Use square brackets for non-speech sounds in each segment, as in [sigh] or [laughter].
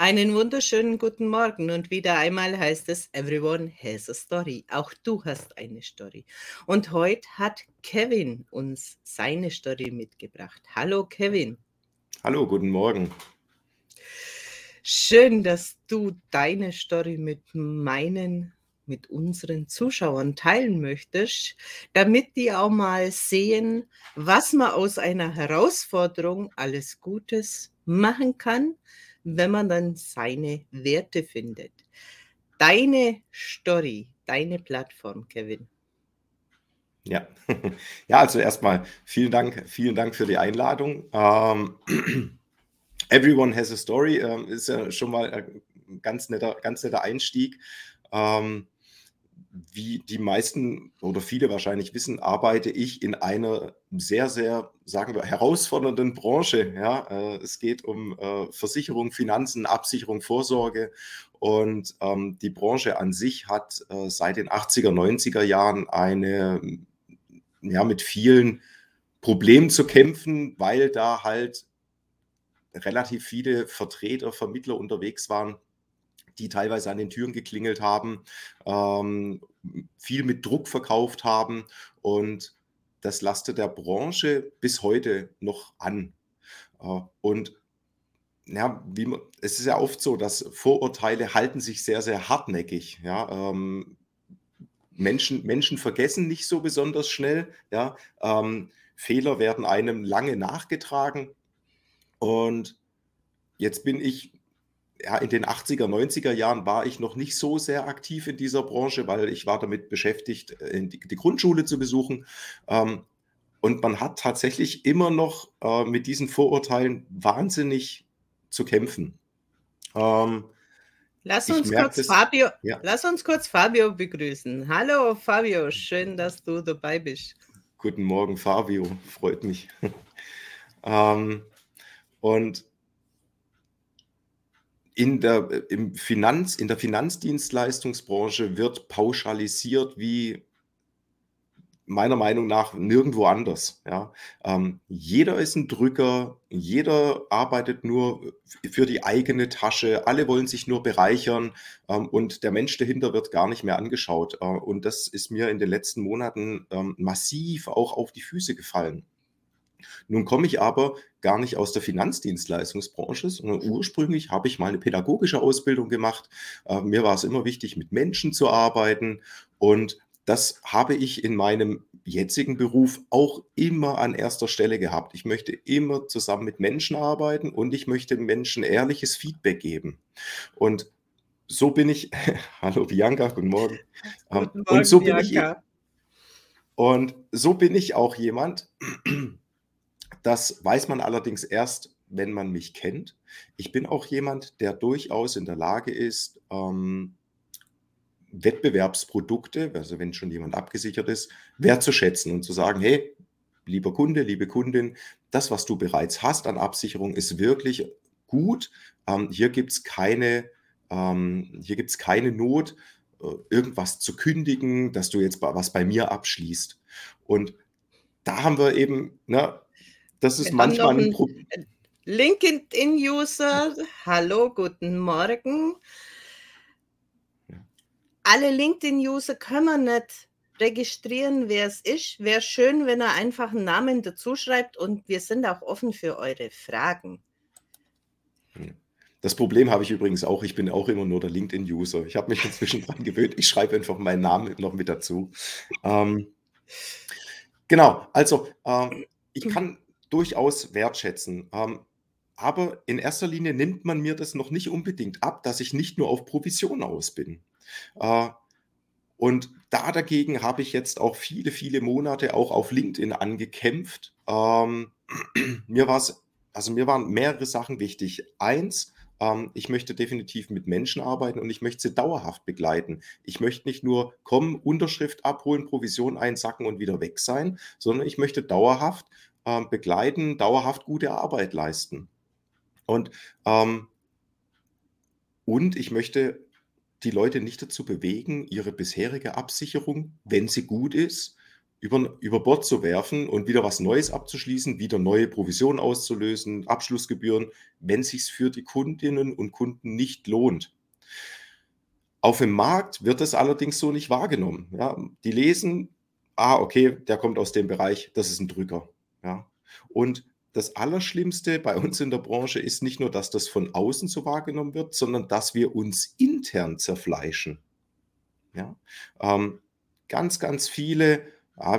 Einen wunderschönen guten Morgen und wieder einmal heißt es Everyone has a story. Auch du hast eine Story. Und heute hat Kevin uns seine Story mitgebracht. Hallo Kevin. Hallo, guten Morgen. Schön, dass du deine Story mit meinen, mit unseren Zuschauern teilen möchtest, damit die auch mal sehen, was man aus einer Herausforderung alles Gutes machen kann wenn man dann seine Werte findet. Deine Story, deine Plattform, Kevin. Ja, [laughs] ja also erstmal vielen Dank, vielen Dank für die Einladung. Ähm, [clears throat] Everyone has a story ähm, ist ja schon mal ein ganz netter, ganz netter Einstieg. Ähm, wie die meisten oder viele wahrscheinlich wissen, arbeite ich in einer sehr, sehr, sagen wir, herausfordernden Branche. Ja, äh, es geht um äh, Versicherung, Finanzen, Absicherung, Vorsorge. Und ähm, die Branche an sich hat äh, seit den 80er, 90er Jahren eine, ja, mit vielen Problemen zu kämpfen, weil da halt relativ viele Vertreter, Vermittler unterwegs waren, die teilweise an den Türen geklingelt haben, ähm, viel mit Druck verkauft haben und das lastet der Branche bis heute noch an. Äh, und ja, man, es ist ja oft so, dass Vorurteile halten sich sehr, sehr hartnäckig. Ja, ähm, Menschen, Menschen vergessen nicht so besonders schnell. Ja, ähm, Fehler werden einem lange nachgetragen. Und jetzt bin ich ja, in den 80er, 90er Jahren war ich noch nicht so sehr aktiv in dieser Branche, weil ich war damit beschäftigt, äh, die, Grundschule zu besuchen. Ähm, und man hat tatsächlich immer noch äh, mit diesen Vorurteilen wahnsinnig zu kämpfen. Ähm, lass, uns kurz das, Fabio, ja. lass uns kurz Fabio begrüßen. Hallo Fabio, schön, dass du dabei bist. Guten Morgen, Fabio, freut mich. [laughs] ähm, und in der, im Finanz, in der Finanzdienstleistungsbranche wird pauschalisiert wie meiner Meinung nach nirgendwo anders. Ja. Ähm, jeder ist ein Drücker, jeder arbeitet nur für die eigene Tasche, alle wollen sich nur bereichern ähm, und der Mensch dahinter wird gar nicht mehr angeschaut. Äh, und das ist mir in den letzten Monaten ähm, massiv auch auf die Füße gefallen. Nun komme ich aber gar nicht aus der Finanzdienstleistungsbranche, sondern ursprünglich habe ich mal eine pädagogische Ausbildung gemacht. Äh, mir war es immer wichtig, mit Menschen zu arbeiten und das habe ich in meinem jetzigen Beruf auch immer an erster Stelle gehabt. Ich möchte immer zusammen mit Menschen arbeiten und ich möchte Menschen ehrliches Feedback geben. Und so bin ich, [laughs] hallo Bianca, guten Morgen. [laughs] Ähm, guten Morgen und so Bianca. bin ich und so bin ich auch jemand, [clears throat] das weiß man allerdings erst, wenn man mich kennt. Ich bin auch jemand, der durchaus in der Lage ist, ähm, Wettbewerbsprodukte, also wenn schon jemand abgesichert ist, wertzuschätzen und zu sagen, hey, lieber Kunde, liebe Kundin, das, was du bereits hast an Absicherung, ist wirklich gut. Ähm, hier gibt es keine, ähm, keine Not, äh, irgendwas zu kündigen, dass du jetzt was bei mir abschließt. Und da haben wir eben, ne, das ist Wir manchmal ein Problem. LinkedIn-User, hallo, guten Morgen. Alle LinkedIn-User können nicht registrieren, wer es ist. Wäre schön, wenn er einfach einen Namen dazu schreibt und wir sind auch offen für eure Fragen. Das Problem habe ich übrigens auch. Ich bin auch immer nur der LinkedIn-User. Ich habe mich inzwischen [laughs] dran gewöhnt. Ich schreibe einfach meinen Namen noch mit dazu. Ähm, genau, also ähm, ich kann durchaus wertschätzen. Ähm, aber in erster Linie nimmt man mir das noch nicht unbedingt ab, dass ich nicht nur auf Provision aus bin. Äh, und da dagegen habe ich jetzt auch viele, viele Monate auch auf LinkedIn angekämpft. Ähm, [clears throat] mir war es, also mir waren mehrere Sachen wichtig. Eins, ähm, ich möchte definitiv mit Menschen arbeiten und ich möchte sie dauerhaft begleiten. Ich möchte nicht nur kommen, Unterschrift abholen, Provision einsacken und wieder weg sein, sondern ich möchte dauerhaft ähm, begleiten, dauerhaft gute Arbeit leisten. Und, ähm, und ich möchte die Leute nicht dazu bewegen, ihre bisherige Absicherung, wenn sie gut ist, über, über Bord zu werfen und wieder was Neues abzuschließen, wieder neue Provisionen auszulösen, Abschlussgebühren, wenn sich für die Kundinnen und Kunden nicht lohnt. Auf dem Markt wird es allerdings so nicht wahrgenommen. Ja, die lesen, ah, okay, der kommt aus dem Bereich, das ist ein Drücker. Ja. Und das Allerschlimmste bei uns in der Branche ist nicht nur, dass das von außen so wahrgenommen wird, sondern dass wir uns intern zerfleischen. Ja? Ähm, ganz, ganz viele, äh,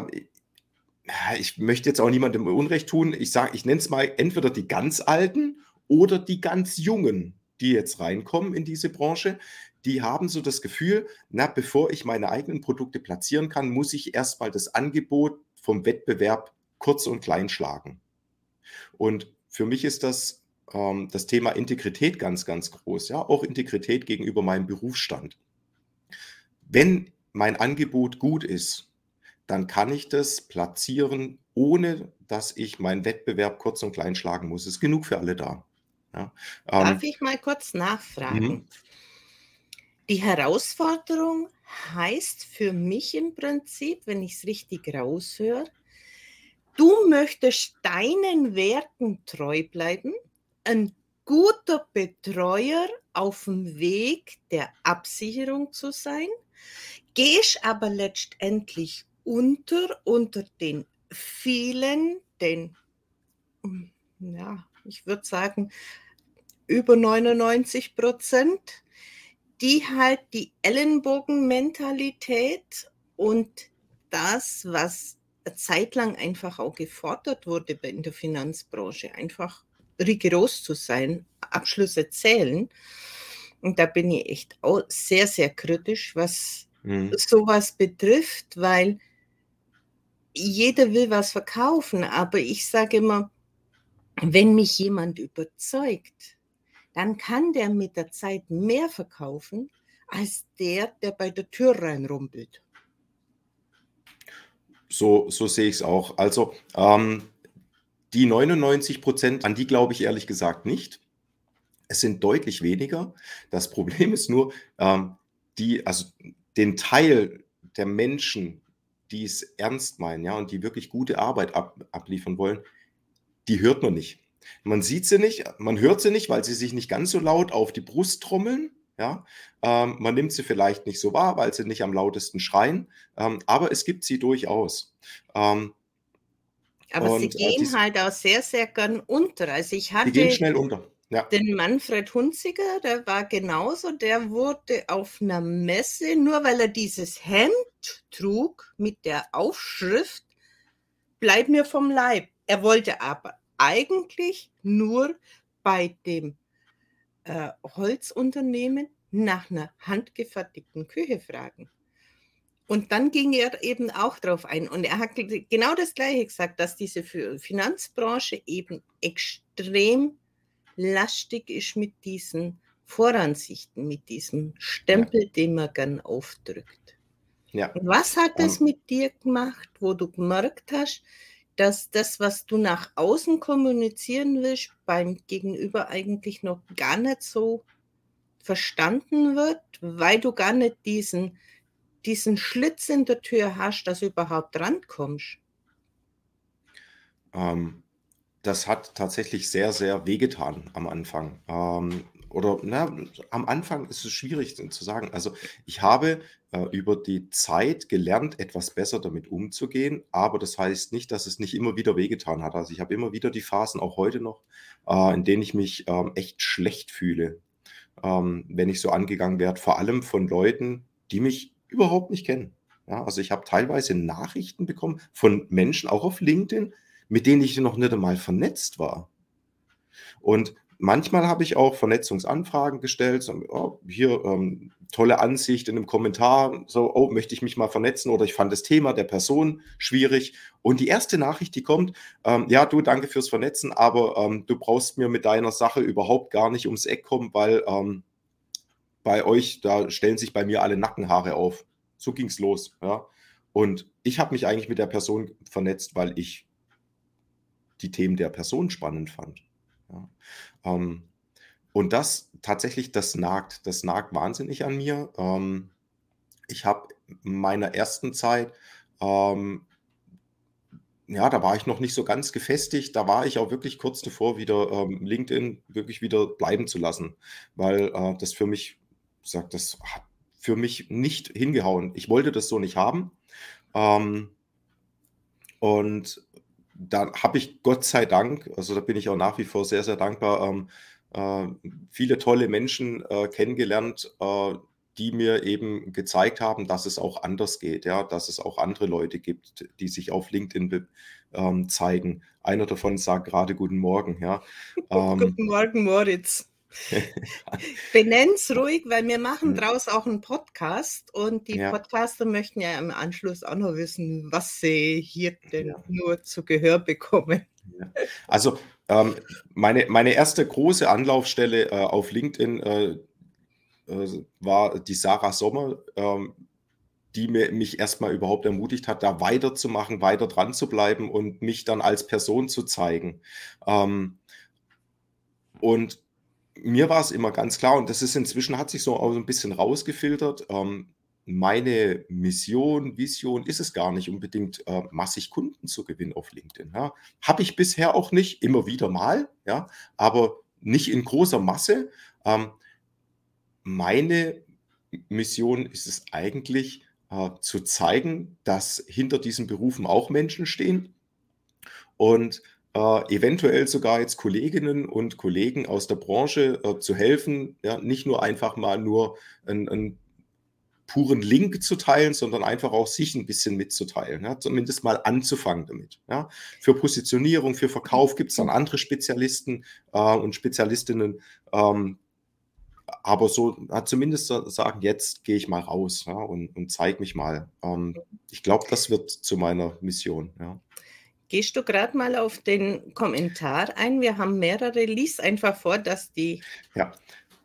ich möchte jetzt auch niemandem Unrecht tun, ich sage, ich nenne es mal entweder die ganz Alten oder die ganz Jungen, die jetzt reinkommen in diese Branche, die haben so das Gefühl, na, bevor ich meine eigenen Produkte platzieren kann, muss ich erstmal das Angebot vom Wettbewerb kurz und klein schlagen. Und für mich ist das ähm, das Thema Integrität ganz, ganz groß. Ja, auch Integrität gegenüber meinem Berufsstand. Wenn mein Angebot gut ist, dann kann ich das platzieren, ohne dass ich meinen Wettbewerb kurz und klein schlagen muss. Es ist genug für alle da. Ja, ähm, Darf ich mal kurz nachfragen? Mhm. Die Herausforderung heißt für mich im Prinzip, wenn ich es richtig raushöre, du möchtest deinen Werten treu bleiben, ein guter Betreuer auf dem Weg der Absicherung zu sein, gehst aber letztendlich unter unter den vielen, den, ja, ich würde sagen, über 99 Prozent die halt die Ellenbogenmentalität und das, was zeitlang einfach auch gefordert wurde in der Finanzbranche, einfach rigoros zu sein, Abschlüsse zählen. Und da bin ich echt auch sehr, sehr kritisch, was mhm. sowas betrifft, weil jeder will was verkaufen, aber ich sage immer, wenn mich jemand überzeugt, dann kann der mit der Zeit mehr verkaufen als der, der bei der Tür reinrumpelt. So, so sehe ich es auch. Also ähm, die 99 Prozent, an die glaube ich ehrlich gesagt nicht. Es sind deutlich weniger. Das Problem ist nur, ähm, die, also den Teil der Menschen, die es ernst meinen, ja, und die wirklich gute Arbeit ab, abliefern wollen, die hört man nicht. Man sieht sie nicht, man hört sie nicht, weil sie sich nicht ganz so laut auf die Brust trommeln. Ja? Ähm, man nimmt sie vielleicht nicht so wahr, weil sie nicht am lautesten schreien, ähm, aber es gibt sie durchaus. Ähm, aber und, sie äh, gehen äh, halt auch sehr, sehr gern unter. Also ich hatte die gehen schnell unter. Ja. Den Manfred Hunziger, der war genauso, der wurde auf einer Messe, nur weil er dieses Hemd trug mit der Aufschrift, bleib mir vom Leib. Er wollte aber eigentlich nur bei dem äh, Holzunternehmen nach einer handgefertigten Küche fragen. Und dann ging er eben auch darauf ein. Und er hat genau das Gleiche gesagt, dass diese Finanzbranche eben extrem lastig ist mit diesen Voransichten, mit diesem Stempel, ja. den man gern aufdrückt. Ja. Und was hat das um, mit dir gemacht, wo du gemerkt hast, dass das, was du nach außen kommunizieren willst, beim Gegenüber eigentlich noch gar nicht so verstanden wird, weil du gar nicht diesen, diesen Schlitz in der Tür hast, dass du überhaupt rankommst? Ähm, das hat tatsächlich sehr, sehr wehgetan am Anfang. Ähm, oder na, am Anfang ist es schwierig zu sagen. Also ich habe äh, über die Zeit gelernt, etwas besser damit umzugehen, aber das heißt nicht, dass es nicht immer wieder wehgetan hat. Also ich habe immer wieder die Phasen, auch heute noch, äh, in denen ich mich ähm, echt schlecht fühle, ähm, wenn ich so angegangen werde, vor allem von Leuten, die mich überhaupt nicht kennen. Ja, also ich habe teilweise Nachrichten bekommen von Menschen, auch auf LinkedIn, mit denen ich noch nicht einmal vernetzt war. Und Manchmal habe ich auch Vernetzungsanfragen gestellt, so, oh, hier ähm, tolle Ansicht in einem Kommentar, so, oh, möchte ich mich mal vernetzen oder ich fand das Thema der Person schwierig. Und die erste Nachricht, die kommt, ähm, ja, du, danke fürs Vernetzen, aber ähm, du brauchst mir mit deiner Sache überhaupt gar nicht ums Eck kommen, weil ähm, bei euch, da stellen sich bei mir alle Nackenhaare auf. So ging es los. Ja. Und ich habe mich eigentlich mit der Person vernetzt, weil ich die Themen der Person spannend fand. Ja. Ähm, und das tatsächlich, das nagt, das nagt wahnsinnig an mir. Ähm, ich habe in meiner ersten Zeit ähm, ja, da war ich noch nicht so ganz gefestigt. Da war ich auch wirklich kurz davor, wieder ähm, LinkedIn wirklich wieder bleiben zu lassen, weil äh, das für mich, sagt, das hat für mich nicht hingehauen. Ich wollte das so nicht haben. Ähm, und da habe ich Gott sei Dank, also da bin ich auch nach wie vor sehr, sehr dankbar, ähm, äh, viele tolle Menschen äh, kennengelernt, äh, die mir eben gezeigt haben, dass es auch anders geht, ja, dass es auch andere Leute gibt, die sich auf LinkedIn ähm, zeigen. Einer davon sagt gerade Guten Morgen, ja. [laughs] Ähm, Guten Morgen, Moritz. [laughs] Benenn's ruhig, weil wir machen hm. draus auch einen Podcast und die ja. Podcaster möchten ja im Anschluss auch noch wissen, was sie hier denn ja. nur zu Gehör bekommen. Ja. Also ähm, meine, meine erste große Anlaufstelle äh, auf LinkedIn äh, äh, war die Sarah Sommer, ähm, die mir, mich erstmal überhaupt ermutigt hat, da weiterzumachen, weiter dran zu bleiben und mich dann als Person zu zeigen. Ähm, und mir war es immer ganz klar, und das ist inzwischen, hat sich so auch ein bisschen rausgefiltert, ähm, meine Mission, Vision ist es gar nicht unbedingt, äh, massig Kunden zu gewinnen auf LinkedIn. Ja. Habe ich bisher auch nicht, immer wieder mal, ja, aber nicht in großer Masse. Ähm, meine Mission ist es eigentlich, äh, zu zeigen, dass hinter diesen Berufen auch Menschen stehen und äh, eventuell sogar jetzt Kolleginnen und Kollegen aus der Branche äh, zu helfen, ja, nicht nur einfach mal nur ein, ein puren Link zu teilen, sondern einfach auch sich ein bisschen mitzuteilen. Ja? Zumindest mal anzufangen damit. Ja? Für Positionierung, für Verkauf gibt es dann andere Spezialisten äh, und Spezialistinnen. Ähm, aber so hat zumindest sagen, jetzt gehe ich mal raus ja, und, und zeige mich mal. Ähm, ich glaube, das wird zu meiner Mission. Ja. Gehst du gerade mal auf den Kommentar ein? Wir haben mehrere. Lies einfach vor, dass die. Ja,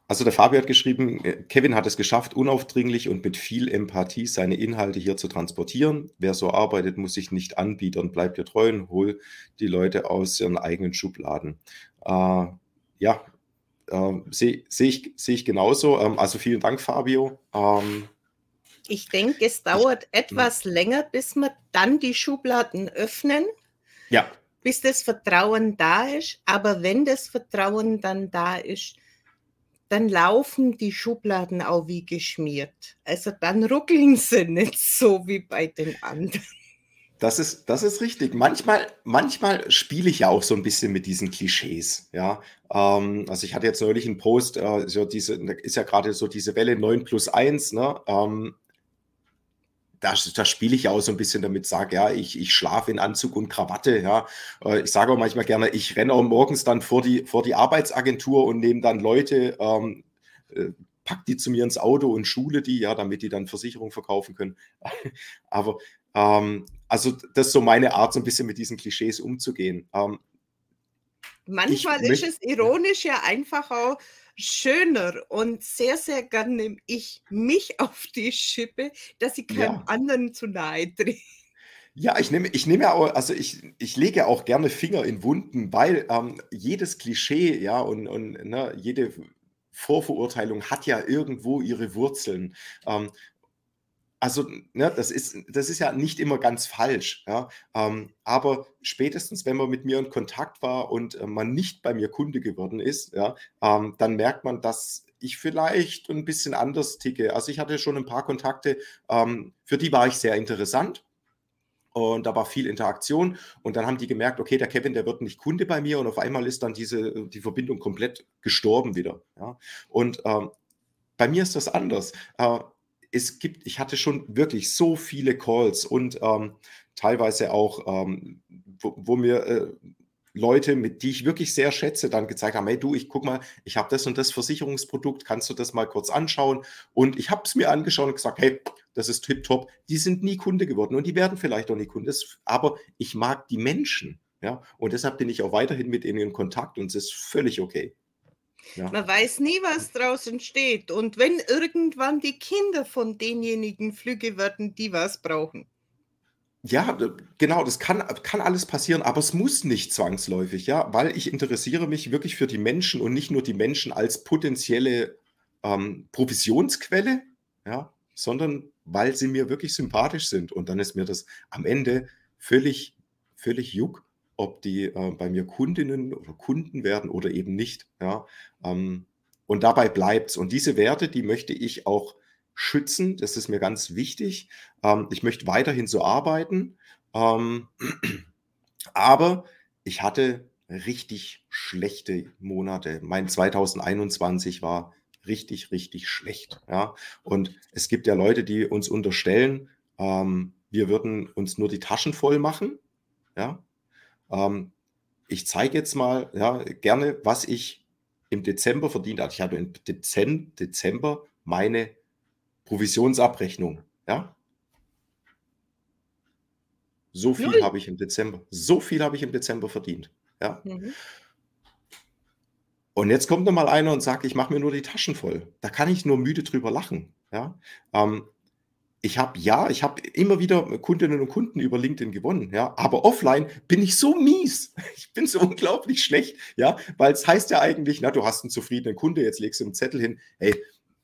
also der Fabio hat geschrieben, äh, Kevin hat es geschafft, unaufdringlich und mit viel Empathie seine Inhalte hier zu transportieren. Wer so arbeitet, muss sich nicht anbieten, bleibt dir treu und hol die Leute aus ihren eigenen Schubladen. Äh, ja, äh, sehe seh ich, seh ich genauso. Ähm, also vielen Dank, Fabio. Ähm, ich denke, es dauert ich, etwas länger, bis wir dann die Schubladen öffnen. Ja. Bis das Vertrauen da ist. Aber wenn das Vertrauen dann da ist, dann laufen die Schubladen auch wie geschmiert. Also dann ruckeln sie nicht so wie bei den anderen. Das ist, das ist richtig. Manchmal, manchmal spiele ich ja auch so ein bisschen mit diesen Klischees. Ja, ähm, also ich hatte jetzt neulich einen Post, äh, so diese, ist ja gerade so diese Welle 9 plus 1, ne? Ähm, da, da spiele ich ja auch so ein bisschen damit, sage, ja, ich, ich schlafe in Anzug und Krawatte, ja. Äh, ich sage auch manchmal gerne, ich renne auch morgens dann vor die, vor die Arbeitsagentur und nehme dann Leute, ähm, äh, pack die zu mir ins Auto und schule die, ja, damit die dann Versicherung verkaufen können. [laughs] Aber ähm, also das ist so meine Art, so ein bisschen mit diesen Klischees umzugehen. Ähm, Manchmal ist es ironisch ja einfach auch schöner und sehr, sehr gerne nehme ich mich [laughs] auf die Schippe, dass ich keinem ja. anderen zu nahe trete. Ja, ich nehme, ich nehme ja auch, also ich, ich lege auch gerne Finger in Wunden, weil ähm, jedes Klischee, ja, und, und ne, jede Vorverurteilung hat ja irgendwo ihre Wurzeln. Ähm, also, ne, das ist, das ist ja nicht immer ganz falsch, ja. Ähm, aber spätestens, wenn man mit mir in Kontakt war und äh, man nicht bei mir Kunde geworden ist, ja, ähm, dann merkt man, dass ich vielleicht ein bisschen anders ticke. Also ich hatte schon ein paar Kontakte, ähm, für die war ich sehr interessant. Und da war viel Interaktion. Und dann haben die gemerkt, okay, der Kevin, der wird nicht Kunde bei mir. Und auf einmal ist dann diese, die Verbindung komplett gestorben wieder. Ja? Und ähm, bei mir ist das anders. Äh, es gibt, ich hatte schon wirklich so viele Calls und ähm, teilweise auch, ähm, wo, wo, mir äh, Leute, mit die ich wirklich sehr schätze, dann gezeigt haben, hey du, ich guck mal, ich habe das und das Versicherungsprodukt, kannst du das mal kurz anschauen? Und ich habe es mir angeschaut und gesagt, hey, das ist tipptopp. Die sind nie Kunde geworden und die werden vielleicht auch nie Kunde, aber ich mag die Menschen. Ja, und deshalb bin ich auch weiterhin mit ihnen in Kontakt und es ist völlig okay. Ja. Man weiß nie, was draußen steht. Und wenn irgendwann die Kinder von denjenigen Flüge werden, die was brauchen. Ja, genau, das kann, kann alles passieren, aber es muss nicht zwangsläufig, ja, weil ich interessiere mich wirklich für die Menschen und nicht nur die Menschen als potenzielle ähm, Provisionsquelle, ja, sondern weil sie mir wirklich sympathisch sind. Und dann ist mir das am Ende völlig völlig Juck, ob die äh, bei mir Kundinnen oder Kunden werden oder eben nicht. Ja? Ähm, und dabei bleibt es. Und diese Werte, die möchte ich auch schützen. Das ist mir ganz wichtig. Ähm, ich möchte weiterhin so arbeiten. Ähm, aber ich hatte richtig schlechte Monate. Mein 2021 war richtig, richtig schlecht. Ja? Und es gibt ja Leute, die uns unterstellen, ähm, wir würden uns nur die Taschen voll machen. Ja? Ähm, ich zeige jetzt mal ja, gerne, was ich im Dezember verdient habe. Ich habe im Dezember meine Provisionsabrechnung. Ja? So viel habe ich im Dezember. So viel habe ich im Dezember verdient. Ja. Mhm. Und jetzt kommt noch mal einer und sagt, ich mache mir nur die Taschen voll. Da kann ich nur müde drüber lachen. Ja. Ähm, ich habe ja, ich habe immer wieder Kundinnen und Kunden über LinkedIn gewonnen, ja, aber offline bin ich so mies. [laughs] Ich bin so unglaublich schlecht, ja, weil es heißt ja eigentlich, na, du hast einen zufriedenen Kunde, jetzt legst du einen Zettel hin, hey,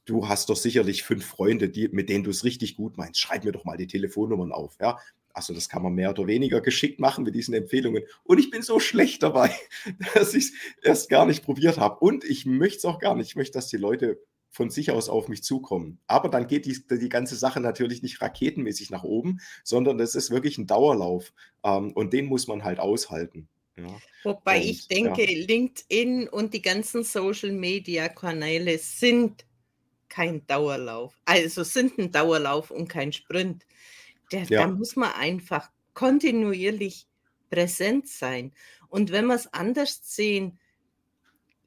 du hast doch sicherlich fünf Freunde, die, mit denen du es richtig gut meinst. Schreib mir doch mal die Telefonnummern auf, ja. Also das kann man mehr oder weniger geschickt machen mit diesen Empfehlungen. Und ich bin so schlecht dabei, [laughs] dass ich es erst gar nicht probiert habe. Und ich möchte es auch gar nicht. Ich möchte, dass die Leute von sich aus auf mich zukommen. Aber dann geht die, die ganze Sache natürlich nicht raketenmäßig nach oben, sondern das ist wirklich ein Dauerlauf. Ähm, und den muss man halt aushalten. Ja. Wobei und, ich denke, ja. LinkedIn und die ganzen Social-Media-Kanäle sind kein Dauerlauf. Also sind ein Dauerlauf und kein Sprint. Der, ja. Da muss man einfach kontinuierlich präsent sein. Und wenn wir es anders sehen,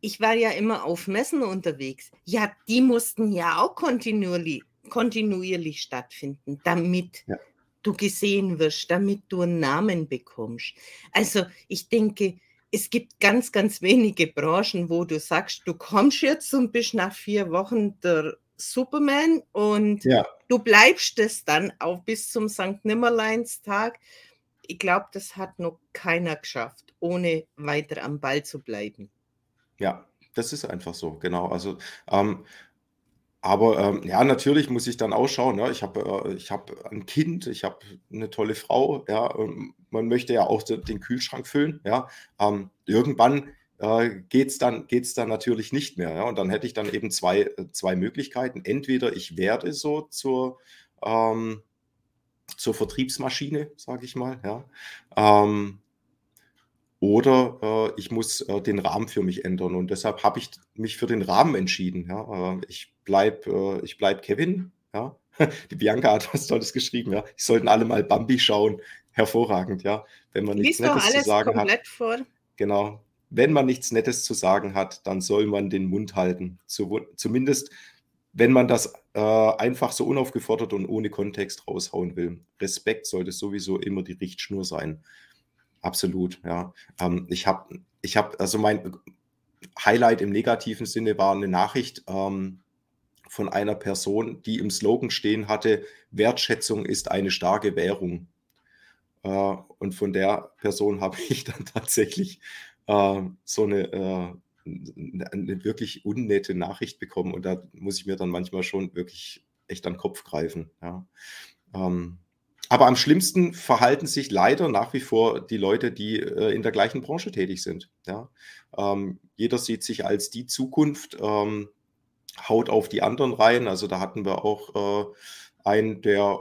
ich war ja immer auf Messen unterwegs. Ja, die mussten ja auch kontinuierlich, kontinuierlich stattfinden, damit ja. du gesehen wirst, damit du einen Namen bekommst. Also ich denke, es gibt ganz, ganz wenige Branchen, wo du sagst, du kommst jetzt und bist nach vier Wochen der Superman und ja. du bleibst es dann auch bis zum St. Nimmerleinstag. Ich glaube, das hat noch keiner geschafft, ohne weiter am Ball zu bleiben. Ja, das ist einfach so, genau. Also, ähm, aber ähm, ja, natürlich muss ich dann auch schauen. Ja, ich habe äh, hab ein Kind, ich habe eine tolle Frau. Ja, ähm, man möchte ja auch den Kühlschrank füllen. Ja, ähm, irgendwann äh, geht es dann, geht's dann natürlich nicht mehr. Ja? Und dann hätte ich dann eben zwei, äh, zwei Möglichkeiten. Entweder ich werde so zur, ähm, zur Vertriebsmaschine, sage ich mal. Ja? Oder äh, ich muss äh, den Rahmen für mich ändern. Und deshalb habe ich mich für den Rahmen entschieden. Ja? Äh, ich bleibe äh, bleib Kevin. Ja? [laughs] Die Bianca hat was Tolles geschrieben. Ja? Ich sollten alle mal Bambi schauen. Hervorragend, ja. Wenn man nichts Nettes zu sagen hat. Vor. Genau wenn man nichts Nettes zu sagen hat, dann soll man den Mund halten. Zumindest, wenn man das äh, einfach so unaufgefordert und ohne Kontext raushauen will. Respekt sollte sowieso immer die Richtschnur sein. Absolut, ja. Ähm, ich habe, ich habe, also mein Highlight im negativen Sinne war eine Nachricht ähm, von einer Person, die im Slogan stehen hatte, Wertschätzung ist eine starke Währung. Äh, und von der Person habe [laughs] ich dann tatsächlich äh, so eine, äh, eine wirklich unnette Nachricht bekommen und da muss ich mir dann manchmal schon wirklich echt an den Kopf greifen. Ja. Ähm, aber am schlimmsten verhalten sich leider nach wie vor die Leute, die äh, in der gleichen Branche tätig sind. Ja? Ähm, jeder sieht sich als die Zukunft, ähm, haut auf die anderen rein. Also da hatten wir auch äh, einen, der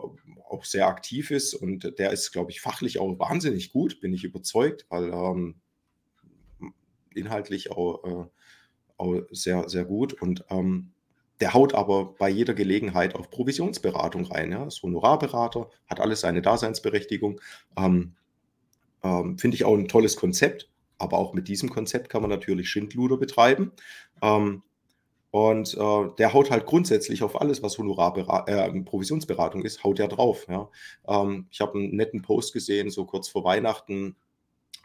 auch sehr aktiv ist und der ist, glaube ich, fachlich auch wahnsinnig gut, bin ich überzeugt, weil ähm, inhaltlich auch, äh, auch sehr, sehr gut. Und ähm, der haut aber bei jeder Gelegenheit auf Provisionsberatung rein. Ja? Ist Honorarberater, hat alles seine Daseinsberechtigung. Ähm, ähm, Finde ich auch ein tolles Konzept. Aber auch mit diesem Konzept kann man natürlich Schindluder betreiben. Ähm, und äh, der haut halt grundsätzlich auf alles, was Honorarberatung, äh, Provisionsberatung ist, haut er drauf. Ja. Ähm, ich habe einen netten Post gesehen, so kurz vor Weihnachten,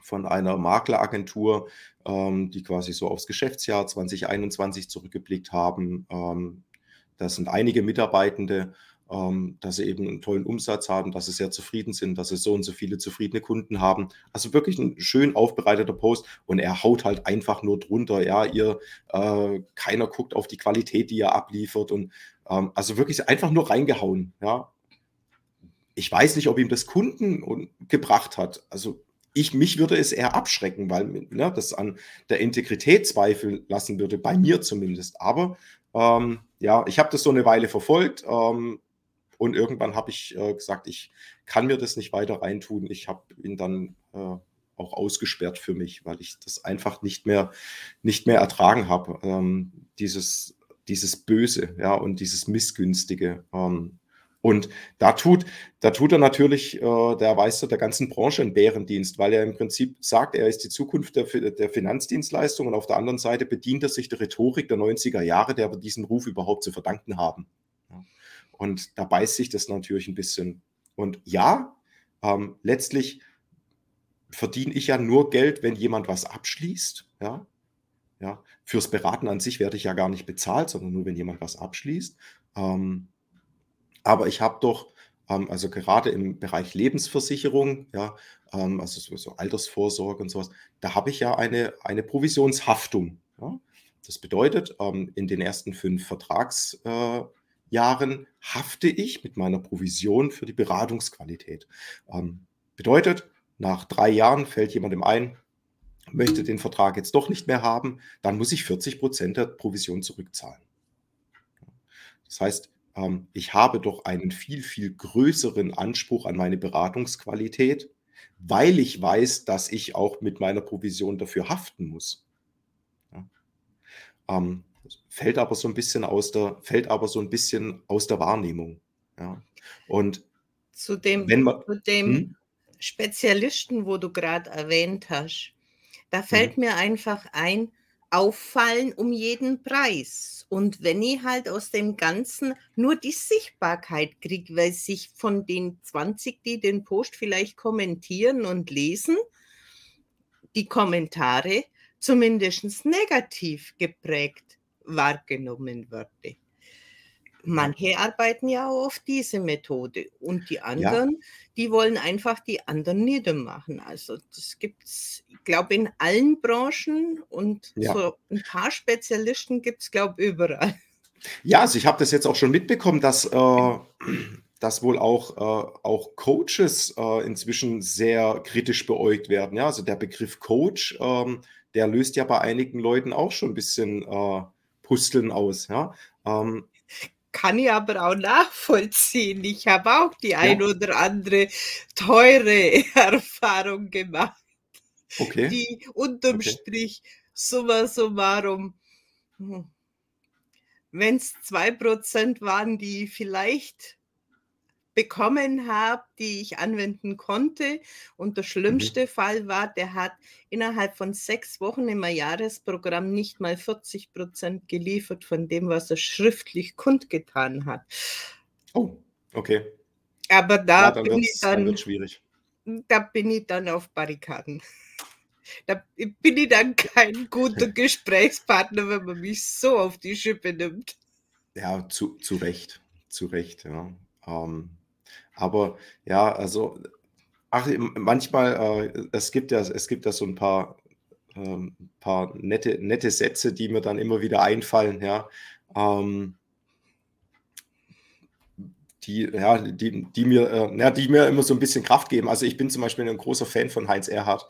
von einer Makleragentur, ähm, die quasi so aufs Geschäftsjahr 2021 zurückgeblickt haben. Ähm, das sind einige Mitarbeitende, ähm, dass sie eben einen tollen Umsatz haben, dass sie sehr zufrieden sind, dass sie so und so viele zufriedene Kunden haben. Also wirklich ein schön aufbereiteter Post und er haut halt einfach nur drunter, ja, ihr, äh, keiner guckt auf die Qualität, die er abliefert und ähm, also wirklich einfach nur reingehauen, ja. Ich weiß nicht, ob ihm das Kunden gebracht hat. Also ich, mich würde es eher abschrecken, weil ne, das an der Integrität zweifeln lassen würde, bei mir zumindest. Aber ähm, ja, ich habe das so eine Weile verfolgt ähm, und irgendwann habe ich äh, gesagt, ich kann mir das nicht weiter reintun. Ich habe ihn dann äh, auch ausgesperrt für mich, weil ich das einfach nicht mehr, nicht mehr ertragen habe. Ähm, dieses, dieses Böse, ja, und dieses Missgünstige. Ähm, und da tut, da tut er natürlich, äh, der weiß der ganzen Branche einen Bärendienst, weil er im Prinzip sagt, er ist die Zukunft der, der Finanzdienstleistung und auf der anderen Seite bedient er sich der Rhetorik der 90er Jahre, der wir diesen Ruf überhaupt zu verdanken haben. Und da beißt sich das natürlich ein bisschen. Und ja, ähm, letztlich verdiene ich ja nur Geld, wenn jemand was abschließt. Ja? Ja? Fürs Beraten an sich werde ich ja gar nicht bezahlt, sondern nur, wenn jemand was abschließt. Ähm, aber ich habe doch, ähm, also gerade im Bereich Lebensversicherung, ja, ähm, also so, so, Altersvorsorge und sowas, da habe ich ja eine, eine Provisionshaftung. Ja? Das bedeutet, ähm, in den ersten fünf Vertragsjahren äh, hafte ich mit meiner Provision für die Beratungsqualität. Ähm, bedeutet, nach drei Jahren fällt jemandem ein, möchte den Vertrag jetzt doch nicht mehr haben, dann muss ich 40 Prozent der Provision zurückzahlen. Das heißt, ähm, ich habe doch einen viel, viel größeren Anspruch an meine Beratungsqualität, weil ich weiß, dass ich auch mit meiner Provision dafür haften muss. Ja. Ähm, fällt aber so ein bisschen aus der, fällt aber so ein bisschen aus der Wahrnehmung. Ja. Und zu dem, wenn man, zu dem hm? Spezialisten, wo du gerade erwähnt hast, da fällt mhm. mir einfach ein, auffallen um jeden Preis. Und wenn ich halt aus dem Ganzen nur die Sichtbarkeit kriege, weil sich von den 20, die den Post vielleicht kommentieren und lesen, die Kommentare zumindest negativ geprägt wahrgenommen würde. Manche arbeiten ja auch auf diese Methode und die anderen, ja. die wollen einfach die anderen niedermachen. Also das gibt es, ich glaube, in allen Branchen und ja. so ein paar Spezialisten gibt es, glaube ich, überall. Ja, also ich habe das jetzt auch schon mitbekommen, dass, äh, dass wohl auch, äh, auch Coaches äh, inzwischen sehr kritisch beäugt werden. Ja, also der Begriff Coach, ähm, der löst ja bei einigen Leuten auch schon ein bisschen äh, Pusteln aus. Ja. Ähm, kann ich aber auch nachvollziehen. Ich habe auch die ja. ein oder andere teure [laughs] Erfahrung gemacht, okay. die unterm okay. Strich summa summarum, wenn es zwei Prozent waren, die vielleicht bekommen habe, die ich anwenden konnte. Und der mhm. schlimmste mhm. Fall war, der hat innerhalb von sechs Wochen im Jahresprogramm nicht mal 40 Prozent geliefert von dem, was er schriftlich kundgetan hat. Oh, okay. Aber da ja, bin ich dann, dann schwierig. Da bin ich dann auf Barrikaden. Da bin ich dann kein guter [laughs] Gesprächspartner, wenn man mich so auf die Schippe nimmt. Ja, zu, zu Recht. Zu Recht, ja. Ähm, aber ja, also, ach, manchmal, äh, es gibt ja, es gibt ja so ein paar, ähm, paar nette, nette Sätze, die mir dann immer wieder einfallen, ja. Ähm, die, ja, die, die, mir, äh, ja, die mir immer so ein bisschen Kraft geben. Also ich bin zum Beispiel ein großer Fan von Heinz Erhardt.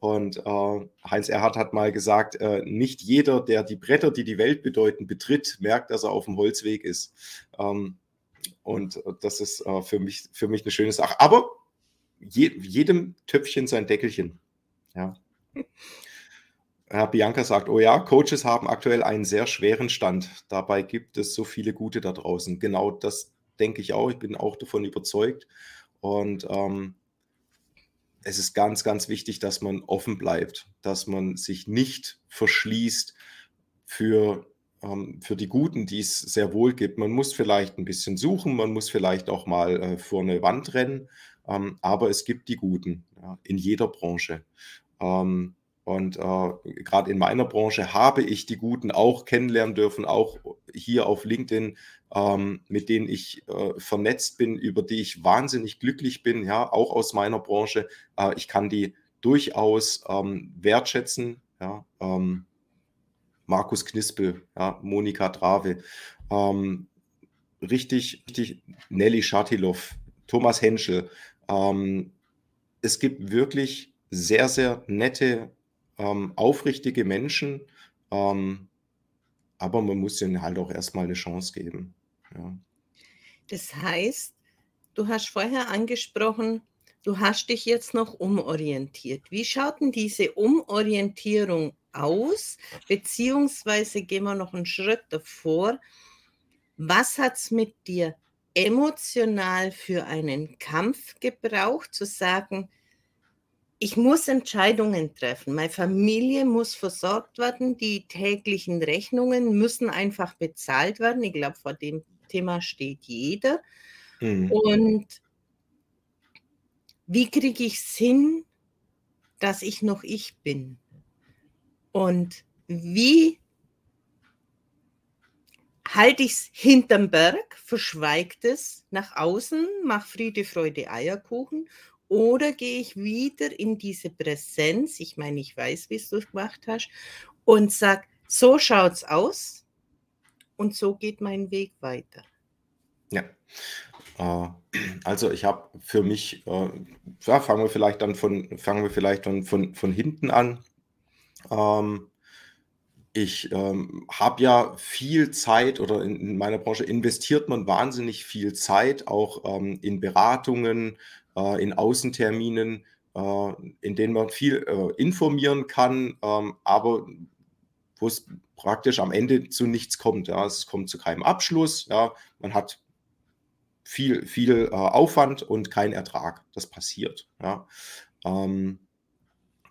Und äh, Heinz Erhardt hat mal gesagt, äh, nicht jeder, der die Bretter, die die Welt bedeuten, betritt, merkt, dass er auf dem Holzweg ist. Ähm, und äh, das ist äh, für, mich, für mich eine schöne Sache. Aber je, jedem Töpfchen sein Deckelchen. Ja. [laughs] Herr Bianca sagt, oh ja, Coaches haben aktuell einen sehr schweren Stand. Dabei gibt es so viele gute da draußen. Genau das denke ich auch. Ich bin auch davon überzeugt. Und ähm, es ist ganz, ganz wichtig, dass man offen bleibt, dass man sich nicht verschließt für für die Guten, die es sehr wohl gibt. Man muss vielleicht ein bisschen suchen, man muss vielleicht auch mal äh, vor eine Wand rennen, ähm, aber es gibt die Guten ja, in jeder Branche. Ähm, und äh, gerade in meiner Branche habe ich die Guten auch kennenlernen dürfen, auch hier auf LinkedIn, ähm, mit denen ich äh, vernetzt bin, über die ich wahnsinnig glücklich bin, ja, auch aus meiner Branche. Äh, ich kann die durchaus ähm, wertschätzen, ja, ähm, Markus Knispel, ja, Monika Drave, ähm, richtig, richtig Nelly Schatilov, Thomas Henschel. Ähm, es gibt wirklich sehr, sehr nette, ähm, aufrichtige Menschen, ähm, aber man muss ihnen halt auch erst mal 'ne Chance geben, ja. Das heißt, du hast vorher angesprochen, du hast dich jetzt noch umorientiert. Wie schaut denn diese Umorientierung aus? Beziehungsweise gehen wir noch einen Schritt davor. Was hat's mit dir emotional für einen Kampf gebraucht, zu sagen: „Ich muss Entscheidungen treffen. Meine Familie muss versorgt werden. Die täglichen Rechnungen müssen einfach bezahlt werden.“ Ich glaube, vor dem Thema steht jeder. Mhm. Und wie kriege ich's hin, dass ich noch ich bin? Und wie halte ich's hinterm Berg, verschweige das nach außen, mache Friede, Freude, Eierkuchen oder gehe ich wieder in diese Präsenz, ich meine, ich weiß, wie's du gemacht hast, und sage: „So schaut's aus und so geht mein Weg weiter.“ Ja. Äh, also, ich habe für mich, äh ja, fangen wir vielleicht dann von fangen wir vielleicht dann von von hinten an. Ähm, ich, ähm, habe ja viel Zeit oder in in meiner Branche investiert man wahnsinnig viel Zeit auch, ähm, in Beratungen, äh, in Außenterminen, äh, in denen man viel, äh, informieren kann, ähm, aber wo's praktisch am Ende zu nichts kommt, ja. Es kommt zu keinem Abschluss, ja. Man hat viel viel, äh, Aufwand und keinen Ertrag. Das passiert, ja. Ähm,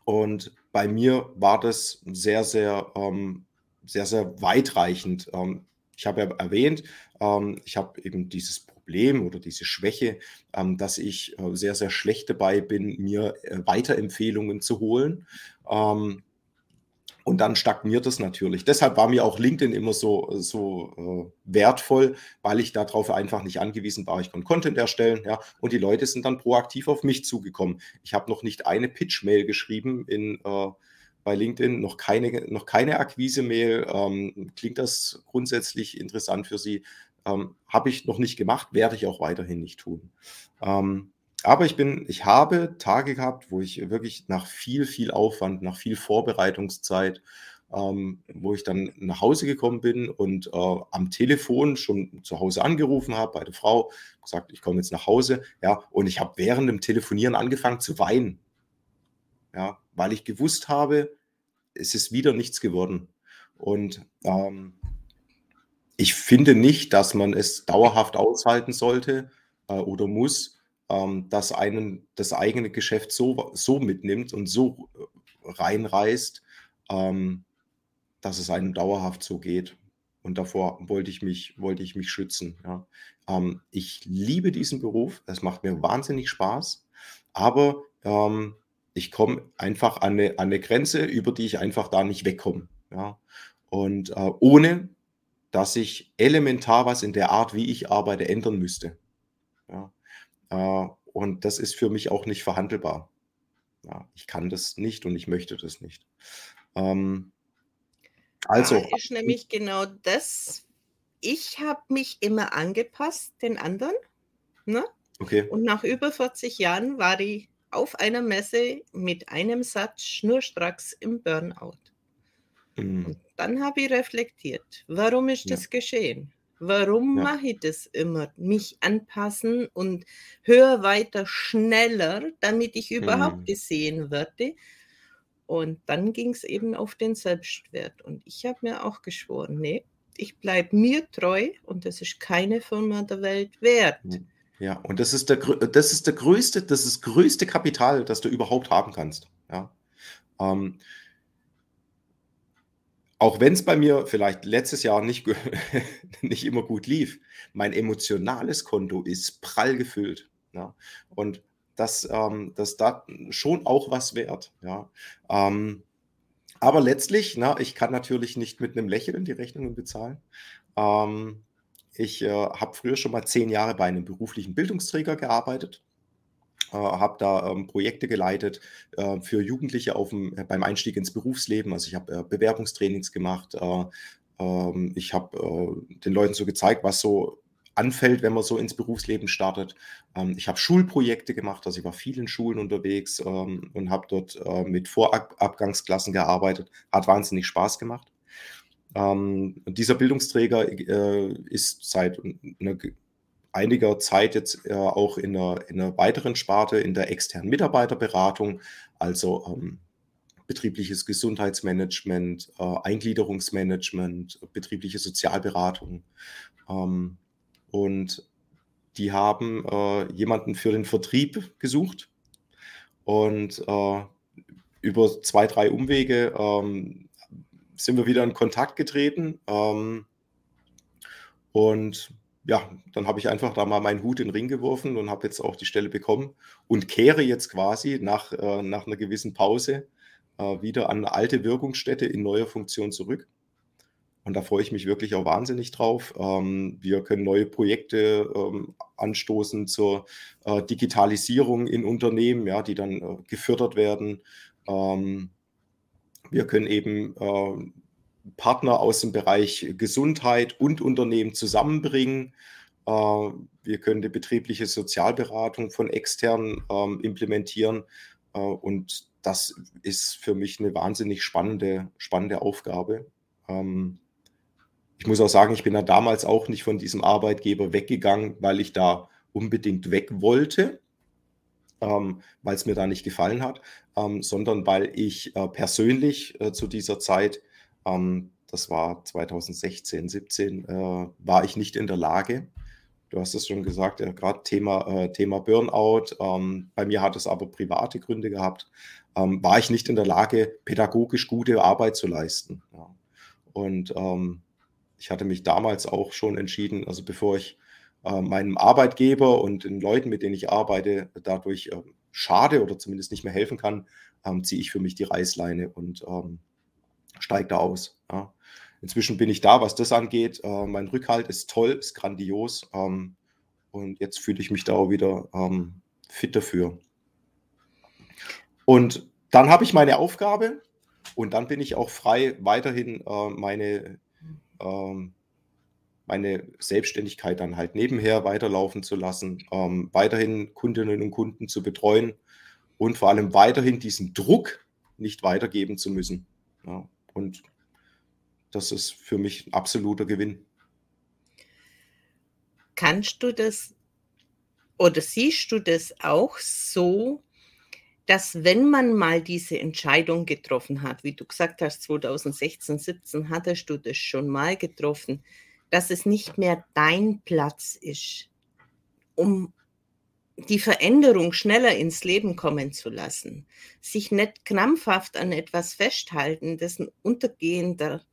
und bei mir war das sehr, sehr, ähm sehr, sehr weitreichend. Ähm, ich habe ja erwähnt, ähm, ich habe eben dieses Problem oder diese Schwäche, ähm, dass ich, äh, sehr, sehr schlecht dabei bin, mir, äh, Weiterempfehlungen zu holen. Ähm, und dann stagniert es natürlich. Deshalb war mir auch LinkedIn immer so so, äh, wertvoll, weil ich da drauf einfach nicht angewiesen war. Ich konnte Content erstellen, ja, und die Leute sind dann proaktiv auf mich zugekommen. Ich habe noch nicht eine Pitch-Mail geschrieben in, äh bei LinkedIn, noch keine noch keine Akquise-Mail. Ähm, klingt das grundsätzlich interessant für Sie? Ähm, habe ich noch nicht gemacht, werde ich auch weiterhin nicht tun. Ähm, aber ich bin ich habe Tage gehabt, wo ich wirklich nach viel, viel Aufwand, nach viel Vorbereitungszeit, ähm, wo ich dann nach Hause gekommen bin und, äh, am Telefon schon zu Hause angerufen habe bei der Frau, gesagt: „Ich komme jetzt nach Hause“, ja, und ich habe während dem Telefonieren angefangen zu weinen. Ja, weil ich gewusst habe, es ist wieder nichts geworden. Und, ähm ich finde nicht, dass man es dauerhaft aushalten sollte, äh, oder muss, ähm, dass einen das eigene Geschäft so so mitnimmt und so, äh, reinreißt, ähm, dass es einem dauerhaft so geht. Und davor wollte ich mich wollte ich mich schützen, ja. Ähm, ich liebe diesen Beruf, es macht mir wahnsinnig Spaß, aber, ähm, ich komme einfach an 'ne an 'ne Grenze, über die ich einfach da nicht wegkomme, ja. Und, äh, ohne dass sich elementar was in der Art, wie ich arbeite, ändern müsste, ja. Äh, und das ist für mich auch nicht verhandelbar. Ja, ich kann das nicht und ich möchte das nicht. Ähm, Da also ist nämlich genau das ich habe mich immer angepasst den anderen, ne? Okay. Und nach über 40 Jahren war ich auf einer Messe mit einem Satz schnurstracks im Burnout. Und Mhm. dann habe ich reflektiert: „Warum ist Ja. das geschehen? Warum Ja. mache ich das immer? Mich anpassen und höher, weiter, schneller, damit ich überhaupt Mhm. gesehen werde.“ Und dann ging's eben auf den Selbstwert. Und ich habe mir auch geschworen: „Ne, ich bleibe mir treu und das ist keine Firma der Welt wert.“ Hm, ja, und das ist der das ist der größte das ist größte Kapital, das du überhaupt haben kannst, ja. Ähm auch wenn's bei mir vielleicht letztes Jahr nicht [laughs] nicht immer gut lief, mein emotionales Konto ist prall gefüllt, ja. Und das, ähm das da schon auch was wert, ja. Ähm, aber letztlich, ne, ich kann natürlich nicht mit 'nem Lächeln die Rechnungen bezahlen. Ähm, ich, äh, habe früher schon mal 10 Jahre bei 'nem beruflichen Bildungsträger gearbeitet, äh, habe da, ähm, Projekte geleitet, äh, für Jugendliche auf'm äh, beim Einstieg ins Berufsleben. Also, ich habe, äh, Bewerbungstrainings gemacht, äh, ähm, ich habe, den Leuten so gezeigt, was so anfällt, wenn man so ins Berufsleben startet. Ähm, ich habe Schulprojekte gemacht, also ich war viel in Schulen unterwegs ähm, und habe dort äh, mit Vorabgangsklassen gearbeitet. Hat wahnsinnig Spaß gemacht. Ähm, dieser Bildungsträger äh, ist seit einer, einiger Zeit jetzt äh, auch in einer, in einer, weiteren Sparte, in der externen Mitarbeiterberatung, also ähm, betriebliches Gesundheitsmanagement, äh, Eingliederungsmanagement, betriebliche Sozialberatung. Ähm, und die haben äh, jemanden für den Vertrieb gesucht und äh, über zwei, drei Umwege ähm, sind wir wieder in Kontakt getreten. Ähm, und ja, dann habe ich einfach da mal meinen Hut in den Ring geworfen und habe jetzt auch die Stelle bekommen und kehre jetzt quasi nach, äh, nach einer gewissen Pause äh, wieder an eine alte Wirkungsstätte in neuer Funktion zurück. Und da freue ich mich wirklich auch wahnsinnig drauf. Ähm, wir können neue Projekte ähm, anstoßen zur äh, Digitalisierung in Unternehmen, ja, die dann äh, gefördert werden. Ähm, wir können eben äh, Partner aus dem Bereich Gesundheit und Unternehmen zusammenbringen. Äh, wir können die betriebliche Sozialberatung von extern ähm, implementieren. Äh, und das ist für mich eine wahnsinnig spannende, spannende Aufgabe. Ähm, ich muss auch sagen, ich bin da damals auch nicht von diesem Arbeitgeber weggegangen, weil ich da unbedingt weg wollte, ähm, weil es mir da nicht gefallen hat, sondern weil ich äh, persönlich zu dieser Zeit, ähm, das war 2016, 17, äh, war ich nicht in der Lage. Du hast es schon gesagt, ja, gerade Thema, äh, Thema Burnout. Ähm, bei mir hat es aber private Gründe gehabt. Ähm, war ich nicht in der Lage, pädagogisch gute Arbeit zu leisten. Ja. Und ähm, ich hatte mich damals auch schon entschieden, also bevor ich äh, meinem Arbeitgeber und den Leuten, mit denen ich arbeite, dadurch äh, schade oder zumindest nicht mehr helfen kann, ähm, ziehe ich für mich die Reißleine und ähm, steige da aus. Ja. Inzwischen bin ich da, was das angeht. Äh, mein Rückhalt ist toll, ist grandios. Ähm, und jetzt fühle ich mich da auch wieder ähm, fit dafür. Und dann habe ich meine Aufgabe und dann bin ich auch frei, weiterhin äh, meine ähm, meine Selbstständigkeit dann halt nebenher weiterlaufen zu lassen, ähm, weiterhin Kundinnen und Kunden zu betreuen und vor allem weiterhin diesen Druck nicht weitergeben zu müssen. Ja, und das ist für mich ein absoluter Gewinn. Kannst du das oder siehst du das auch so, dass wenn man mal diese Entscheidung getroffen hat, wie du gesagt hast, 2016, 17 hattest du das schon mal getroffen, dass es nicht mehr dein Platz ist, um die Veränderung schneller ins Leben kommen zu lassen, sich nicht krampfhaft an etwas festhalten, das ein untergehender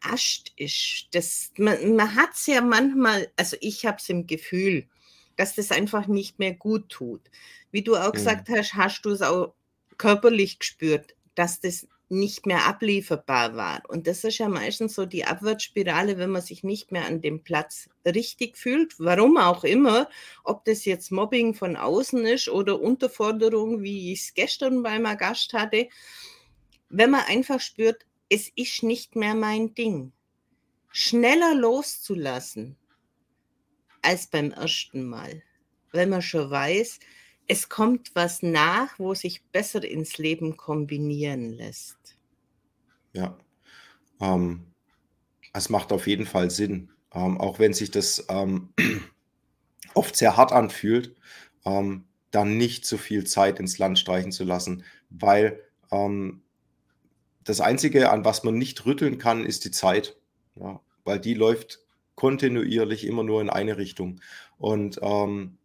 Ast ist. Das, man man hat es ja manchmal, also ich habe es im Gefühl, dass das einfach nicht mehr gut tut. Wie du auch mhm. gesagt hast, hast du es auch körperlich gespürt, dass das nicht mehr ablieferbar war. Und das ist ja meistens so die Abwärtsspirale, wenn man sich nicht mehr an dem Platz richtig fühlt, warum auch immer, ob das jetzt Mobbing von außen ist oder Unterforderung, wie ich es gestern bei meinem Gast hatte. Wenn man einfach spürt, es ist nicht mehr mein Ding. Schneller loszulassen als beim ersten Mal, wenn man schon weiß, es kommt was nach, wo sich besser ins Leben kombinieren lässt. Ja, ähm, es macht auf jeden Fall Sinn, ähm, auch wenn sich das ähm, [clears throat] oft sehr hart anfühlt, ähm, dann nicht so viel Zeit ins Land streichen zu lassen, weil ähm, das Einzige, an was man nicht rütteln kann, ist die Zeit, ja, weil die läuft kontinuierlich immer nur in eine Richtung. Und ähm,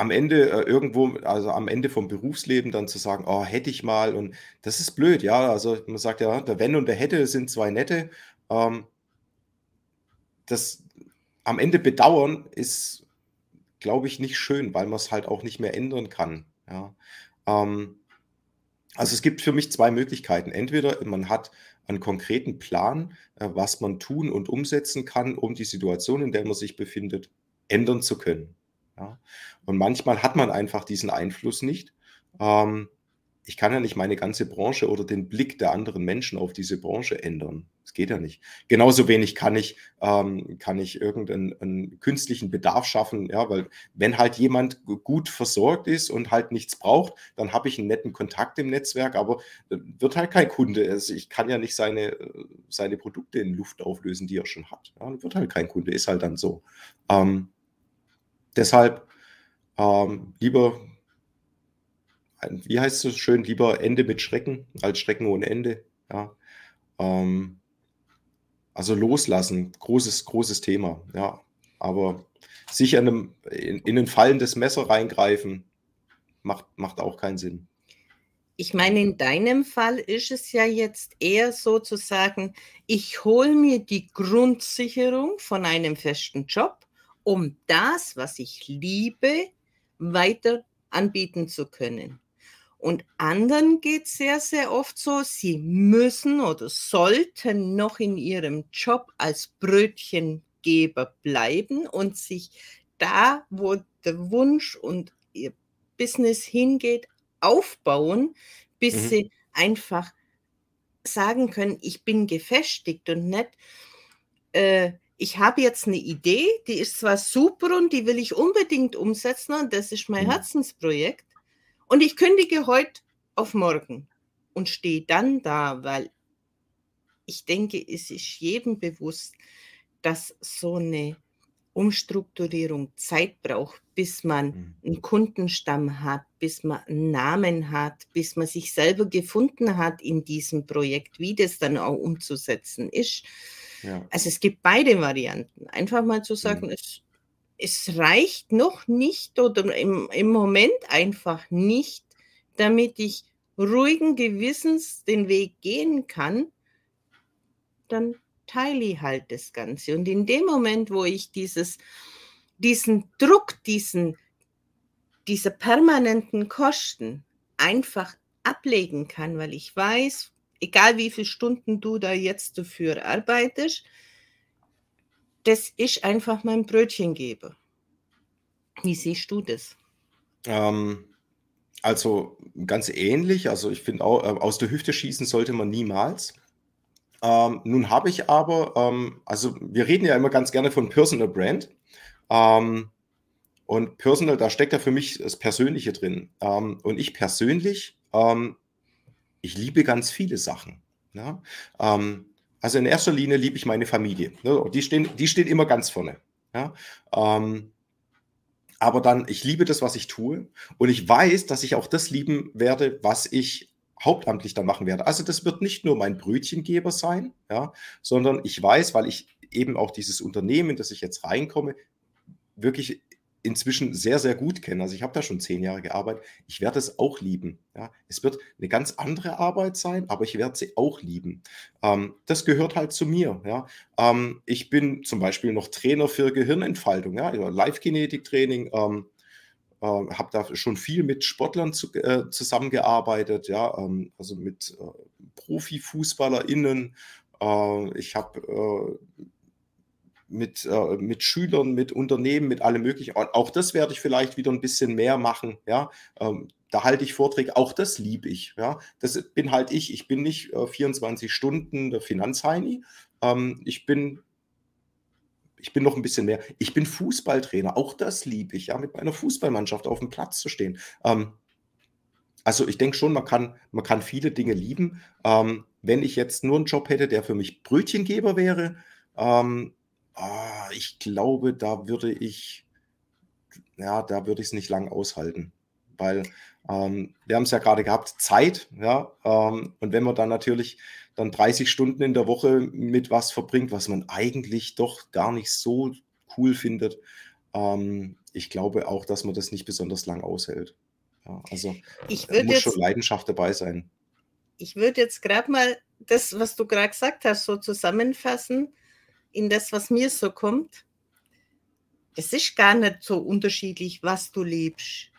am Ende äh, irgendwo, also am Ende vom Berufsleben dann zu sagen, oh, hätte ich mal und das ist blöd, ja. Also man sagt ja, der Wenn und der Hätte sind zwei nette. Ähm, das am Ende bedauern ist, glaube ich, nicht schön, weil man es halt auch nicht mehr ändern kann. Ja. Ähm, also es gibt für mich zwei Möglichkeiten. Entweder man hat einen konkreten Plan, äh, was man tun und umsetzen kann, um die Situation, in der man sich befindet, ändern zu können. Ja. Und manchmal hat man einfach diesen Einfluss nicht. Ähm, ich kann ja nicht meine ganze Branche oder den Blick der anderen Menschen auf diese Branche ändern. Das geht ja nicht. Genauso wenig kann ich, ähm, kann ich irgendeinen künstlichen Bedarf schaffen, ja, weil wenn halt jemand gut versorgt ist und halt nichts braucht, dann habe ich einen netten Kontakt im Netzwerk, aber äh, wird halt kein Kunde. Also ich kann ja nicht seine, seine Produkte in Luft auflösen, die er schon hat. Ja, wird halt kein Kunde, ist halt dann so. Ähm, deshalb ähm, lieber wie heißt es schön, lieber Ende mit Schrecken als Schrecken ohne Ende. Ja. Ähm, also loslassen, großes, großes Thema, ja. Aber sich in, einem, in, in ein fallendes Messer reingreifen, macht, macht auch keinen Sinn. Ich meine, in deinem Fall ist es ja jetzt eher so zu sagen, ich hole mir die Grundsicherung von einem festen Job, um das, was ich liebe, weiter anbieten zu können. Und anderen geht es sehr, sehr oft so, sie müssen oder sollten noch in ihrem Job als Brötchengeber bleiben und sich da, wo der Wunsch und ihr Business hingeht, aufbauen, bis mhm. sie einfach sagen können, ich bin gefestigt und nicht, äh, ich habe jetzt eine Idee, die ist zwar super und die will ich unbedingt umsetzen und das ist mein mhm. Herzensprojekt, und ich kündige heute auf morgen und stehe dann da, weil ich denke, es ist jedem bewusst, dass so eine Umstrukturierung Zeit braucht, bis man mhm. einen Kundenstamm hat, bis man einen Namen hat, bis man sich selber gefunden hat in diesem Projekt, wie das dann auch umzusetzen ist. Ja. Also es gibt beide Varianten. Einfach mal zu sagen, mhm. es es reicht noch nicht oder im, im Moment einfach nicht, damit ich ruhigen Gewissens den Weg gehen kann, dann teile ich halt das Ganze. Und in dem Moment, wo ich dieses, diesen Druck, diesen, diese permanenten Kosten einfach ablegen kann, weil ich weiß, egal wie viele Stunden du da jetzt dafür arbeitest, das ist einfach mein Brötchengeber. Wie siehst du das? Ähm, also ganz ähnlich. Also ich finde auch, äh, aus der Hüfte schießen sollte man niemals. Ähm, nun habe ich aber, ähm, also wir reden ja immer ganz gerne von Personal Brand. Ähm, und Personal, da steckt ja für mich das Persönliche drin. Ähm, und ich persönlich, ähm, ich liebe ganz viele Sachen. Ja? Ähm, also in erster Linie liebe ich meine Familie. Ne? Die, stehen, die steht immer ganz vorne. Ja? Ähm, aber dann, ich liebe das, was ich tue. Und ich weiß, dass ich auch das lieben werde, was ich hauptamtlich dann machen werde. Also das wird nicht nur mein Brötchengeber sein, ja, sondern ich weiß, weil ich eben auch dieses Unternehmen, das ich jetzt reinkomme, wirklich inzwischen sehr, sehr gut kenne. Also ich habe da schon zehn Jahre gearbeitet. Ich werde es auch lieben. Ja. Es wird eine ganz andere Arbeit sein, aber ich werde sie auch lieben. Ähm, das gehört halt zu mir. Ja. Ähm, ich bin zum Beispiel noch Trainer für Gehirnentfaltung, ja, Live-Kinetik-Training. Ähm, äh, habe da schon viel mit Sportlern zu, äh, zusammengearbeitet, ja, ähm, also mit äh, ProfifußballerInnen. Äh, ich habe äh, mit, äh, mit Schülern, mit Unternehmen, mit allem Möglichen. Auch das werde ich vielleicht wieder ein bisschen mehr machen. Ja, ähm, da halte ich Vorträge. Auch das liebe ich. Ja, das bin halt ich. Ich bin nicht äh, 24 Stunden der Finanzheini. Ähm, ich bin ich bin noch ein bisschen mehr. Ich bin Fußballtrainer. Auch das liebe ich, ja, mit meiner Fußballmannschaft auf dem Platz zu stehen. Ähm, also ich denke schon, man kann, man kann viele Dinge lieben. Ähm, wenn ich jetzt nur einen Job hätte, der für mich Brötchengeber wäre, ähm, Ah, ich glaube, da würde ich ja, da würde ich es nicht lang aushalten, weil, ähm, wir es ja gerade gehabt, Zeit, ja, ähm, und wenn man dann natürlich dann 30 Stunden in der Woche mit was verbringt, was man eigentlich doch gar nicht so cool findet, ähm, ich glaube auch, dass man das nicht besonders lang aushält. Ja, also, Ich muss schon Leidenschaft dabei sein. ich würde jetzt gerade mal das, was du gerade gesagt hast, so zusammenfassen in das, was mir so kommt, es ist gar nicht so unterschiedlich, was du liebst.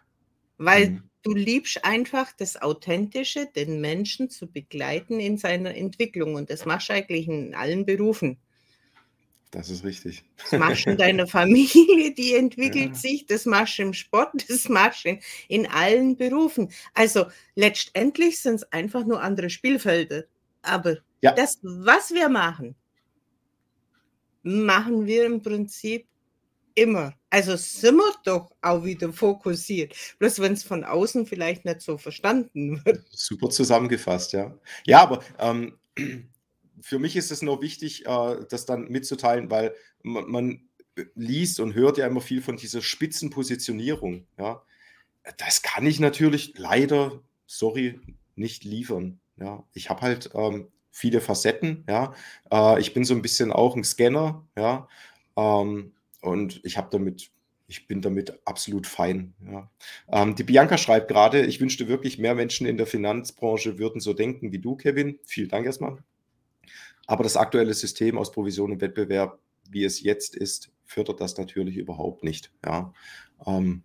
Weil mhm. du liebst einfach das Authentische, den Menschen zu begleiten in seiner Entwicklung. Und das machst du eigentlich in allen Berufen. Das ist richtig. Das machst du in deiner Familie, die entwickelt ja. sich, das machst du im Sport, [laughs] das machst du in, in allen Berufen. Also letztendlich sind es einfach nur andere Spielfelder. Aber ja. das, was wir machen, machen wir im Prinzip immer. Also sind wir doch auch wieder fokussiert. Bloß wenn es von außen vielleicht nicht so verstanden wird. Super zusammengefasst, ja. Ja, aber ähm, [clears throat] für mich ist es noch wichtig, äh, das dann mitzuteilen, weil man, man, liest und hört ja immer viel von dieser Spitzenpositionierung. Ja. Das kann ich natürlich leider, sorry, nicht liefern. Ja. Ich habe halt ähm, viele Facetten. Ja. Äh, ich bin so ein bisschen auch ein Scanner. Ja. Ähm, und ich habe damit ich bin damit absolut fein. Ja. Ähm, die Bianca schreibt gerade, ich wünschte wirklich, mehr Menschen in der Finanzbranche würden so denken wie du, Kevin. Vielen Dank erstmal. Aber das aktuelle System aus Provision und Wettbewerb, wie es jetzt ist, fördert das natürlich überhaupt nicht. Ja. Ähm,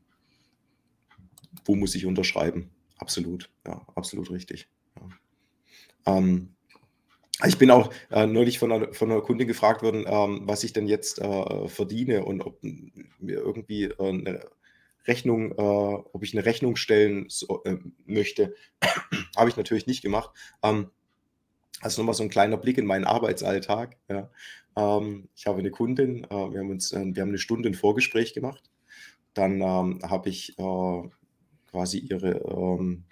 wo muss ich unterschreiben? Absolut, ja, absolut richtig. Ja. Ähm, ich bin auch äh, neulich von einer, von einer Kundin gefragt worden, ähm, was ich denn jetzt äh, verdiene und ob mir irgendwie äh, eine Rechnung, äh, ob ich eine Rechnung stellen so, äh, möchte. [clears throat] Habe ich natürlich nicht gemacht. Ähm, also nochmal so ein kleiner Blick in meinen Arbeitsalltag. Ja. Ähm, ich habe eine Kundin, äh, wir, haben uns, wir haben eine Stunde ein Vorgespräch gemacht. Dann ähm, habe ich quasi ihre, ähm,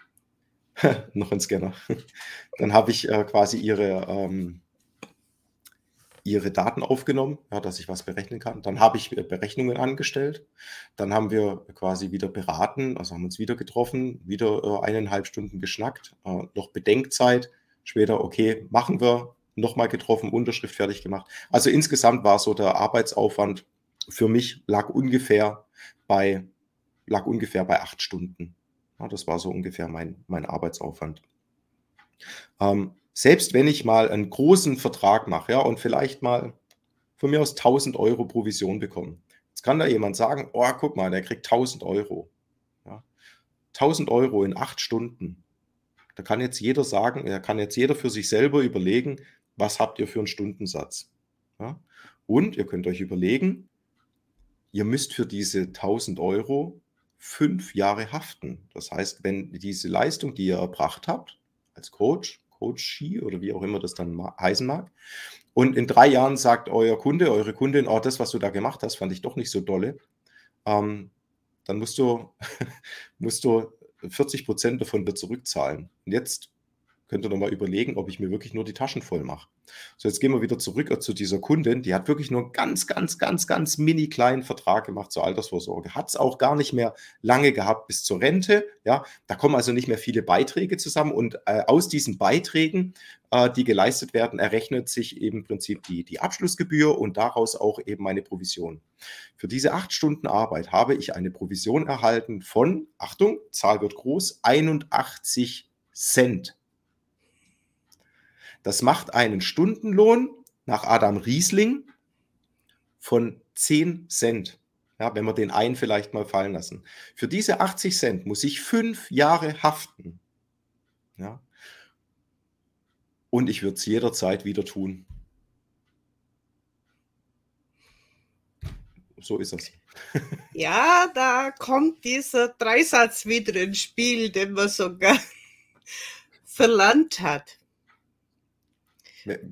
[laughs] noch ein Scanner, [laughs] dann habe ich äh, quasi ihre, ähm, ihre Daten aufgenommen, ja, dass ich was berechnen kann. Dann habe ich Berechnungen angestellt. Dann haben wir quasi wieder beraten, also haben uns wieder getroffen, wieder äh, eineinhalb Stunden geschnackt, äh, noch Bedenkzeit Später, okay, machen wir, nochmal getroffen, Unterschrift fertig gemacht. Also insgesamt war so der Arbeitsaufwand für mich lag ungefähr bei, lag ungefähr bei acht Stunden. Ja, das war so ungefähr mein, mein Arbeitsaufwand. Ähm, selbst wenn ich mal einen großen Vertrag mache ja, und vielleicht mal von mir aus 1000 Euro Provision bekomme, jetzt kann da jemand sagen, oh, guck mal, der kriegt 1000 Euro. Ja, 1000 Euro in acht Stunden. Da kann jetzt jeder sagen, da kann jetzt jeder für sich selber überlegen, was habt ihr für einen Stundensatz. Ja? Und ihr könnt euch überlegen, ihr müsst für diese 1000 Euro fünf Jahre haften. Das heißt, wenn diese Leistung, die ihr erbracht habt, als Coach, Coachie oder wie auch immer das dann heißen mag, und in drei Jahren sagt euer Kunde, eure Kundin, oh, das, was du da gemacht hast, fand ich doch nicht so dolle, ähm, dann musst du, [laughs] musst du 40 Prozent davon wird zurückzahlen. Und jetzt könnt ihr nochmal überlegen, ob ich mir wirklich nur die Taschen voll mache. So, jetzt gehen wir wieder zurück zu dieser Kundin. Die hat wirklich nur einen ganz, ganz, ganz, ganz mini kleinen Vertrag gemacht zur Altersvorsorge. Hat es auch gar nicht mehr lange gehabt bis zur Rente. Ja, da kommen also nicht mehr viele Beiträge zusammen. Und äh, aus diesen Beiträgen, äh, die geleistet werden, errechnet sich eben im Prinzip die, die Abschlussgebühr und daraus auch eben meine Provision. Für diese acht Stunden Arbeit habe ich eine Provision erhalten von, Achtung, Zahl wird groß, 81 Cent. Das macht einen Stundenlohn nach Adam Riesling von 10 Cent. Ja, wenn wir den einen vielleicht mal fallen lassen. Für diese 80 Cent muss ich fünf Jahre haften. Ja. Und ich würde es jederzeit wieder tun. So ist es. [laughs] Ja, da kommt dieser Dreisatz wieder ins Spiel, den man sogar [laughs] verlangt hat.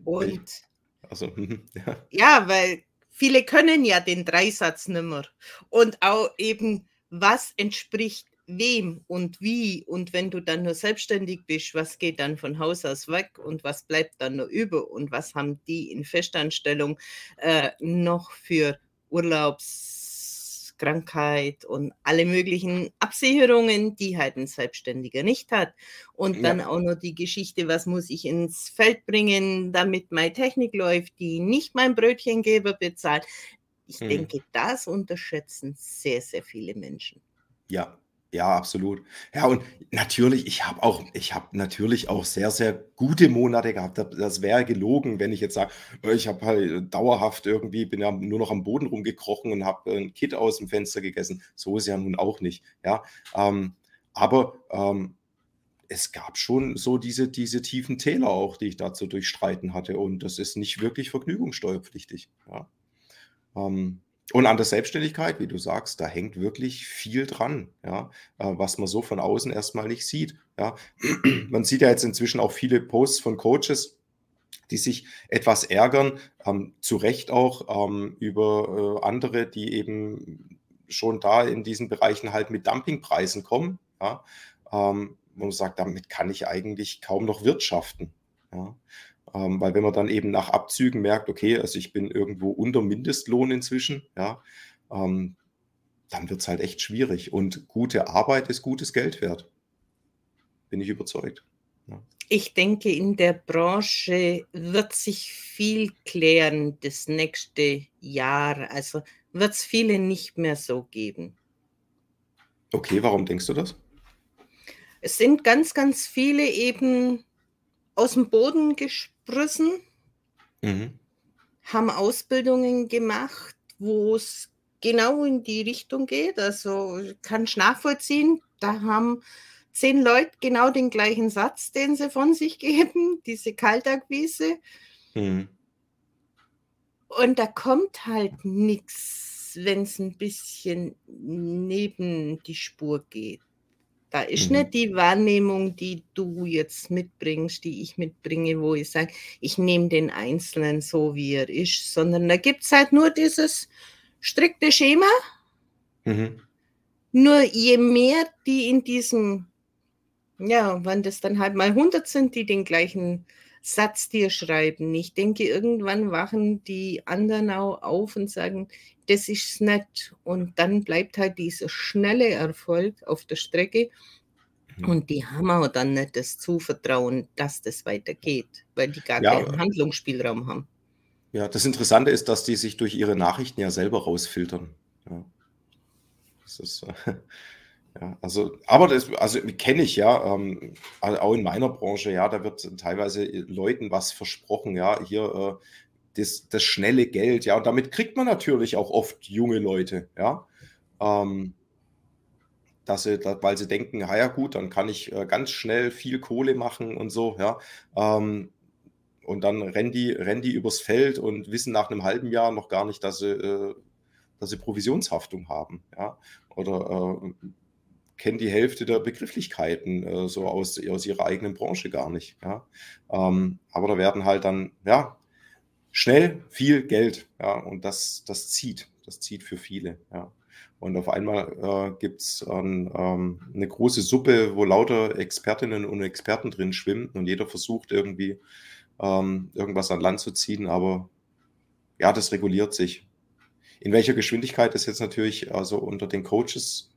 Und also, [laughs] ja. ja, weil viele können ja den Dreisatz nimmer. Und auch eben, was entspricht wem und wie. Und wenn du dann nur selbstständig bist, was geht dann von Haus aus weg und was bleibt dann nur über und was haben die in Festanstellung äh, noch für Urlaubs Krankheit und alle möglichen Absicherungen, die halt ein Selbstständiger nicht hat. Und ja. dann auch noch die Geschichte, was muss ich ins Feld bringen, damit meine Technik läuft, die nicht mein Brötchengeber bezahlt. Ich hm. denke, das unterschätzen sehr, sehr viele Menschen. Ja, ja, absolut. Ja, und natürlich, ich habe auch ich habe natürlich auch sehr, sehr gute Monate gehabt. das wäre gelogen, wenn ich jetzt sage, äh, ich habe halt dauerhaft irgendwie bin ja nur noch am Boden rumgekrochen und habe ein Kit aus dem Fenster gegessen. So ist ja nun auch nicht, ja. Ähm, aber, ähm, es gab schon so diese diese tiefen Täler auch, die ich da zu durchstreiten hatte und das ist nicht wirklich vergnügungssteuerpflichtig, ja. Ähm, und an der Selbstständigkeit, wie du sagst, da hängt wirklich viel dran, ja, äh, was man so von außen erstmal nicht sieht. Ja. [clears throat] Man sieht ja jetzt inzwischen auch viele Posts von Coaches, die sich etwas ärgern, ähm, zu Recht auch ähm, über äh, andere, die eben schon da in diesen Bereichen halt mit Dumpingpreisen kommen. Ja. Ähm, wo man sagt, damit kann ich eigentlich kaum noch wirtschaften. Ja. Ähm, weil wenn man dann eben nach Abzügen merkt, okay, also ich bin irgendwo unter Mindestlohn inzwischen, ja, ähm, dann wird es halt echt schwierig. Und gute Arbeit ist gutes Geld wert. Bin ich überzeugt. Ja. Ich denke, in der Branche wird sich viel klären das nächste Jahr. Also wird es viele nicht mehr so geben. Okay, warum denkst du das? Es sind ganz, ganz viele eben aus dem Boden gesprossen, mhm. haben Ausbildungen gemacht, wo es genau in die Richtung geht. Also kann ich nachvollziehen, da haben zehn Leute genau den gleichen Satz, den sie von sich geben, [laughs] diese Kaltakquise. Mhm. Und da kommt halt nichts, wenn es ein bisschen neben die Spur geht. Da ist mhm. nicht die Wahrnehmung, die du jetzt mitbringst, die ich mitbringe, wo ich sage, ich nehme den Einzelnen so, wie er ist, sondern da gibt es halt nur dieses strikte Schema. Mhm. Nur je mehr die in diesem, ja, wenn das dann halt mal 100 sind, die den gleichen Satz dir schreiben. Ich denke, irgendwann wachen die anderen auch auf und sagen, das ist nett. Und dann bleibt halt dieser schnelle Erfolg auf der Strecke. Mhm. Und die haben auch dann nicht das Zuvertrauen, dass das weitergeht, weil die gar ja, keinen Handlungsspielraum haben. Ja, das Interessante ist, dass die sich durch ihre Nachrichten ja selber rausfiltern. Ja. Das ist, äh, [laughs] Ja, also, aber das, also kenne ich ja, ähm, auch in meiner Branche, ja, da wird teilweise Leuten was versprochen, ja, hier äh, das, das schnelle Geld, ja, und damit kriegt man natürlich auch oft junge Leute, ja, ähm, dass sie, weil sie denken, ja, ja gut, dann kann ich äh, ganz schnell viel Kohle machen und so, ja, ähm, und dann rennen die, rennen die übers Feld und wissen nach einem halben Jahr noch gar nicht, dass sie, äh, dass sie Provisionshaftung haben, ja, oder äh, kennen die Hälfte der Begrifflichkeiten äh, so aus, aus ihrer eigenen Branche gar nicht. Ja? Ähm, aber da werden halt dann, ja, schnell viel Geld. Ja? Und das, das zieht. Das zieht für viele. Ja? Und auf einmal äh, gibt es ähm, eine große Suppe, wo lauter Expertinnen und Experten drin schwimmen und jeder versucht irgendwie ähm, irgendwas an Land zu ziehen, aber ja, das reguliert sich. In welcher Geschwindigkeit das jetzt natürlich also unter den Coaches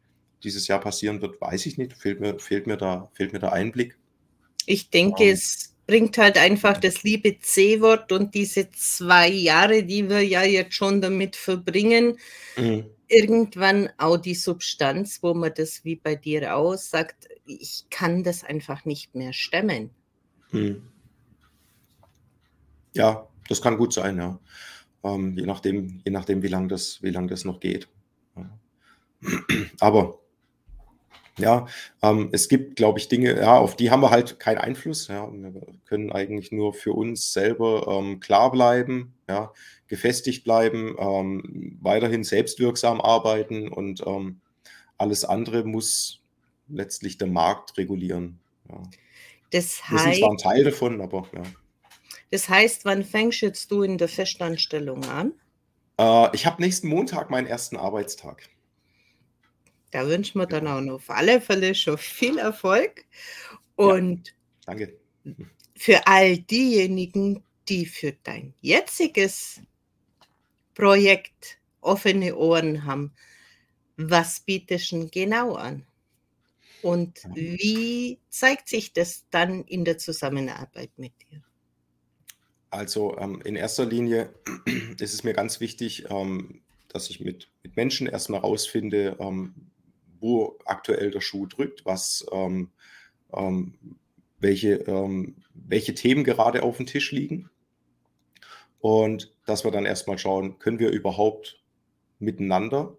dieses Jahr passieren wird, weiß ich nicht. Fehlt mir, fehlt mir, da, fehlt mir der Einblick. Ich denke, ähm. es bringt halt einfach das liebe C-Wort und diese zwei Jahre, die wir ja jetzt schon damit verbringen, mhm. irgendwann auch die Substanz, wo man das wie bei dir auch sagt, ich kann das einfach nicht mehr stemmen. Mhm. Ja, das kann gut sein, ja. Ähm, je, nachdem, je nachdem, wie lange das, lang das noch geht. Ja. Aber ja, ähm, es gibt, glaube ich, Dinge, ja, auf die haben wir halt keinen Einfluss. Ja, wir können eigentlich nur für uns selber ähm, klar bleiben, ja, gefestigt bleiben, ähm, weiterhin selbstwirksam arbeiten und ähm, alles andere muss letztlich der Markt regulieren. Ja. Das heißt, wir sind zwar ein Teil davon, aber ja. Das heißt, wann fängst jetzt du in der Festanstellung an? Äh, ich habe nächsten Montag meinen ersten Arbeitstag. Da wünschen wir dann auch noch auf alle Fälle schon viel Erfolg. Und ja, danke. Für all diejenigen, die für dein jetziges Projekt offene Ohren haben, was bietest du genau an? Und wie zeigt sich das dann in der Zusammenarbeit mit dir? Also ähm, in erster Linie [clears throat] ist es mir ganz wichtig, ähm, dass ich mit, mit Menschen erstmal rausfinde, ähm, wo aktuell der Schuh drückt, was, ähm, ähm, welche, ähm, welche Themen gerade auf dem Tisch liegen. Und dass wir dann erstmal schauen, können wir überhaupt miteinander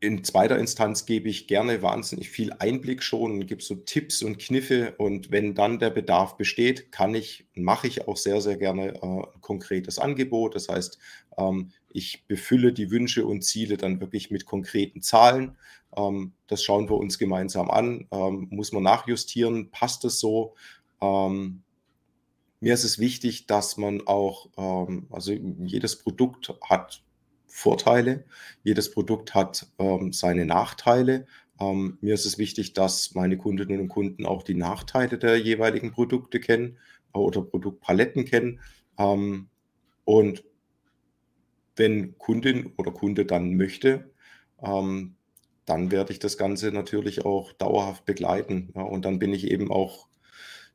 in zweiter Instanz gebe ich gerne wahnsinnig viel Einblick schon und gebe so Tipps und Kniffe. Und wenn dann der Bedarf besteht, kann ich, mache ich auch sehr, sehr gerne äh, ein konkretes Angebot. Das heißt, ähm, ich befülle die Wünsche und Ziele dann wirklich mit konkreten Zahlen. Ähm, das schauen wir uns gemeinsam an. Ähm, muss man nachjustieren? Passt es so? Ähm, mir ist es wichtig, dass man auch, also jedes Produkt hat Vorteile. Jedes Produkt hat seine Nachteile. Mir ist es wichtig, dass meine Kundinnen und Kunden auch die Nachteile der jeweiligen Produkte kennen äh, oder Produktpaletten kennen. Und wenn Kundin oder Kunde dann möchte, ähm, dann werde ich das Ganze natürlich auch dauerhaft begleiten. Ja, und dann bin ich eben auch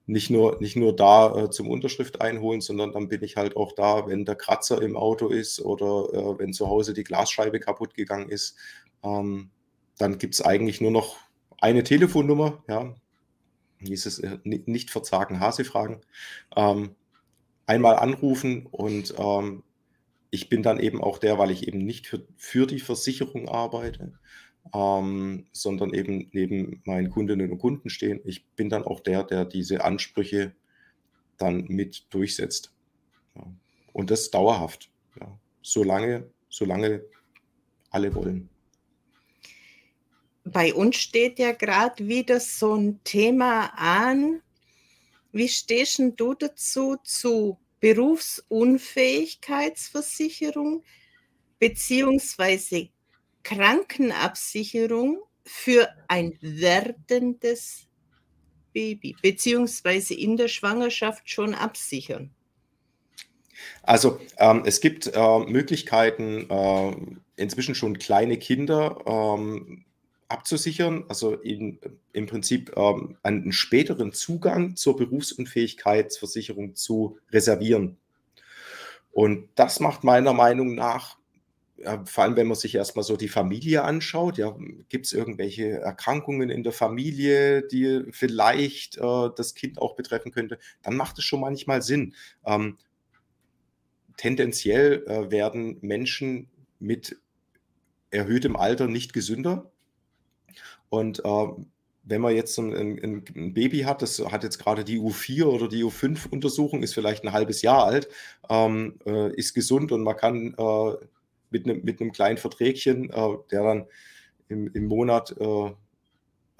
nicht nur, nicht nur da äh, zum Unterschrift einholen, sondern dann bin ich halt auch da, wenn der Kratzer im Auto ist oder äh, wenn zu Hause die Glasscheibe kaputt gegangen ist. Ähm, dann gibt es eigentlich nur noch eine Telefonnummer, ja. Hieß es äh, nicht verzagen, Hase fragen. Ähm, einmal anrufen und ähm, ich bin dann eben auch der, weil ich eben nicht für, für die Versicherung arbeite, ähm, sondern eben neben meinen Kundinnen und Kunden stehen. Ich bin dann auch der, der diese Ansprüche dann mit durchsetzt. Ja. Und das dauerhaft. Ja. Solange, solange alle wollen. Bei uns steht ja gerade wieder so ein Thema an. Wie stehst du dazu zu Berufsunfähigkeitsversicherung beziehungsweise Krankenabsicherung für ein werdendes Baby, beziehungsweise in der Schwangerschaft schon absichern? Also ähm, es gibt äh, Möglichkeiten, äh, inzwischen schon kleine Kinder ähm, abzusichern, also in, im Prinzip ähm, einen späteren Zugang zur Berufsunfähigkeitsversicherung zu reservieren. Und das macht meiner Meinung nach ja, vor allem wenn man sich erstmal so die Familie anschaut, ja, gibt es irgendwelche Erkrankungen in der Familie, die vielleicht äh, das Kind auch betreffen könnte, dann macht es schon manchmal Sinn. Ähm, tendenziell äh, werden Menschen mit erhöhtem Alter nicht gesünder. Und äh, wenn man jetzt ein, ein, ein, Baby hat, das hat jetzt gerade die U4 oder die U5-Untersuchung, ist vielleicht ein halbes Jahr alt, ähm, äh, ist gesund und man kann äh, mit einem, mit einem kleinen Verträgchen, äh, der dann im, im Monat äh,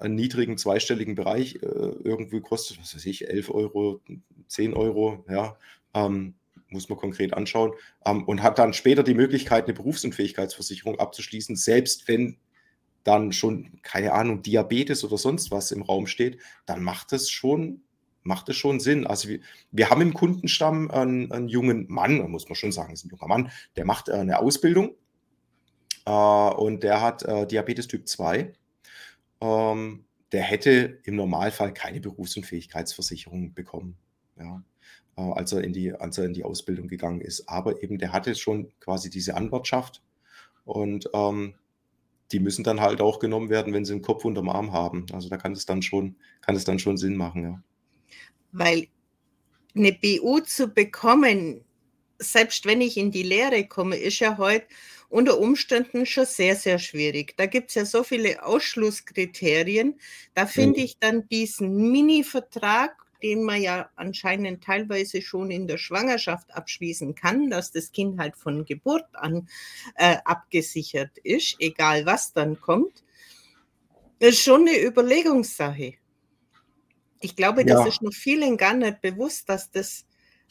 einen niedrigen zweistelligen Bereich äh, irgendwie kostet, was weiß ich, 11 Euro, 10 Euro, ja, ähm, muss man konkret anschauen, ähm, und hat dann später die Möglichkeit, eine Berufsunfähigkeitsversicherung abzuschließen, selbst wenn dann schon, keine Ahnung, Diabetes oder sonst was im Raum steht, dann macht es schon macht es schon Sinn. Also wir, wir haben im Kundenstamm einen, einen, jungen Mann, muss man schon sagen, ist ein junger Mann, der macht äh, eine Ausbildung äh, und der hat äh, Diabetes Typ 2. Ähm, der hätte im Normalfall keine Berufsunfähigkeitsversicherung bekommen, ja, äh, als, er in die, als er in die Ausbildung gegangen ist. Aber eben, der hatte schon quasi diese Anwartschaft und ähm, die müssen dann halt auch genommen werden, wenn sie einen Kopf unterm Arm haben. Also da kann es dann schon, kann es dann schon Sinn machen, ja weil eine BU zu bekommen, selbst wenn ich in die Lehre komme, ist ja heute unter Umständen schon sehr, sehr schwierig. Da gibt es ja so viele Ausschlusskriterien. Da finde ich dann diesen Mini-Vertrag, den man ja anscheinend teilweise schon in der Schwangerschaft abschließen kann, dass das Kind halt von Geburt an äh, abgesichert ist, egal was dann kommt, ist schon eine Überlegungssache. Ich glaube, das ja. ist noch vielen gar nicht bewusst, dass das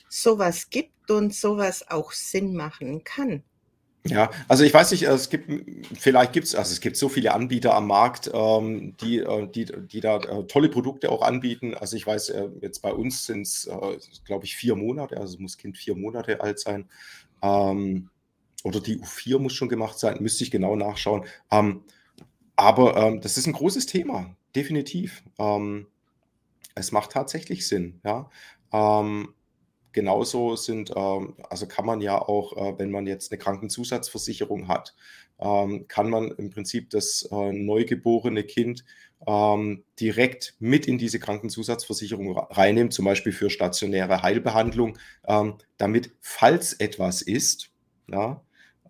sowas gibt und sowas auch Sinn machen kann. Ja, also ich weiß nicht, es gibt, vielleicht gibt es, also es gibt so viele Anbieter am Markt, ähm, die, äh, die, die da äh, tolle Produkte auch anbieten. Also ich weiß, äh, jetzt bei uns sind es, äh, glaube ich, vier Monate, also muss Kind vier Monate alt sein. Ähm, oder die U4 muss schon gemacht sein, müsste ich genau nachschauen. Ähm, aber ähm, das ist ein großes Thema, definitiv. Ähm, es macht tatsächlich Sinn, ja. Ähm, genauso sind, ähm, also kann man ja auch, äh, wenn man jetzt eine Krankenzusatzversicherung hat, ähm, kann man im Prinzip das äh, neugeborene Kind ähm, direkt mit in diese Krankenzusatzversicherung reinnehmen, zum Beispiel für stationäre Heilbehandlung, damit, falls etwas ist, ja,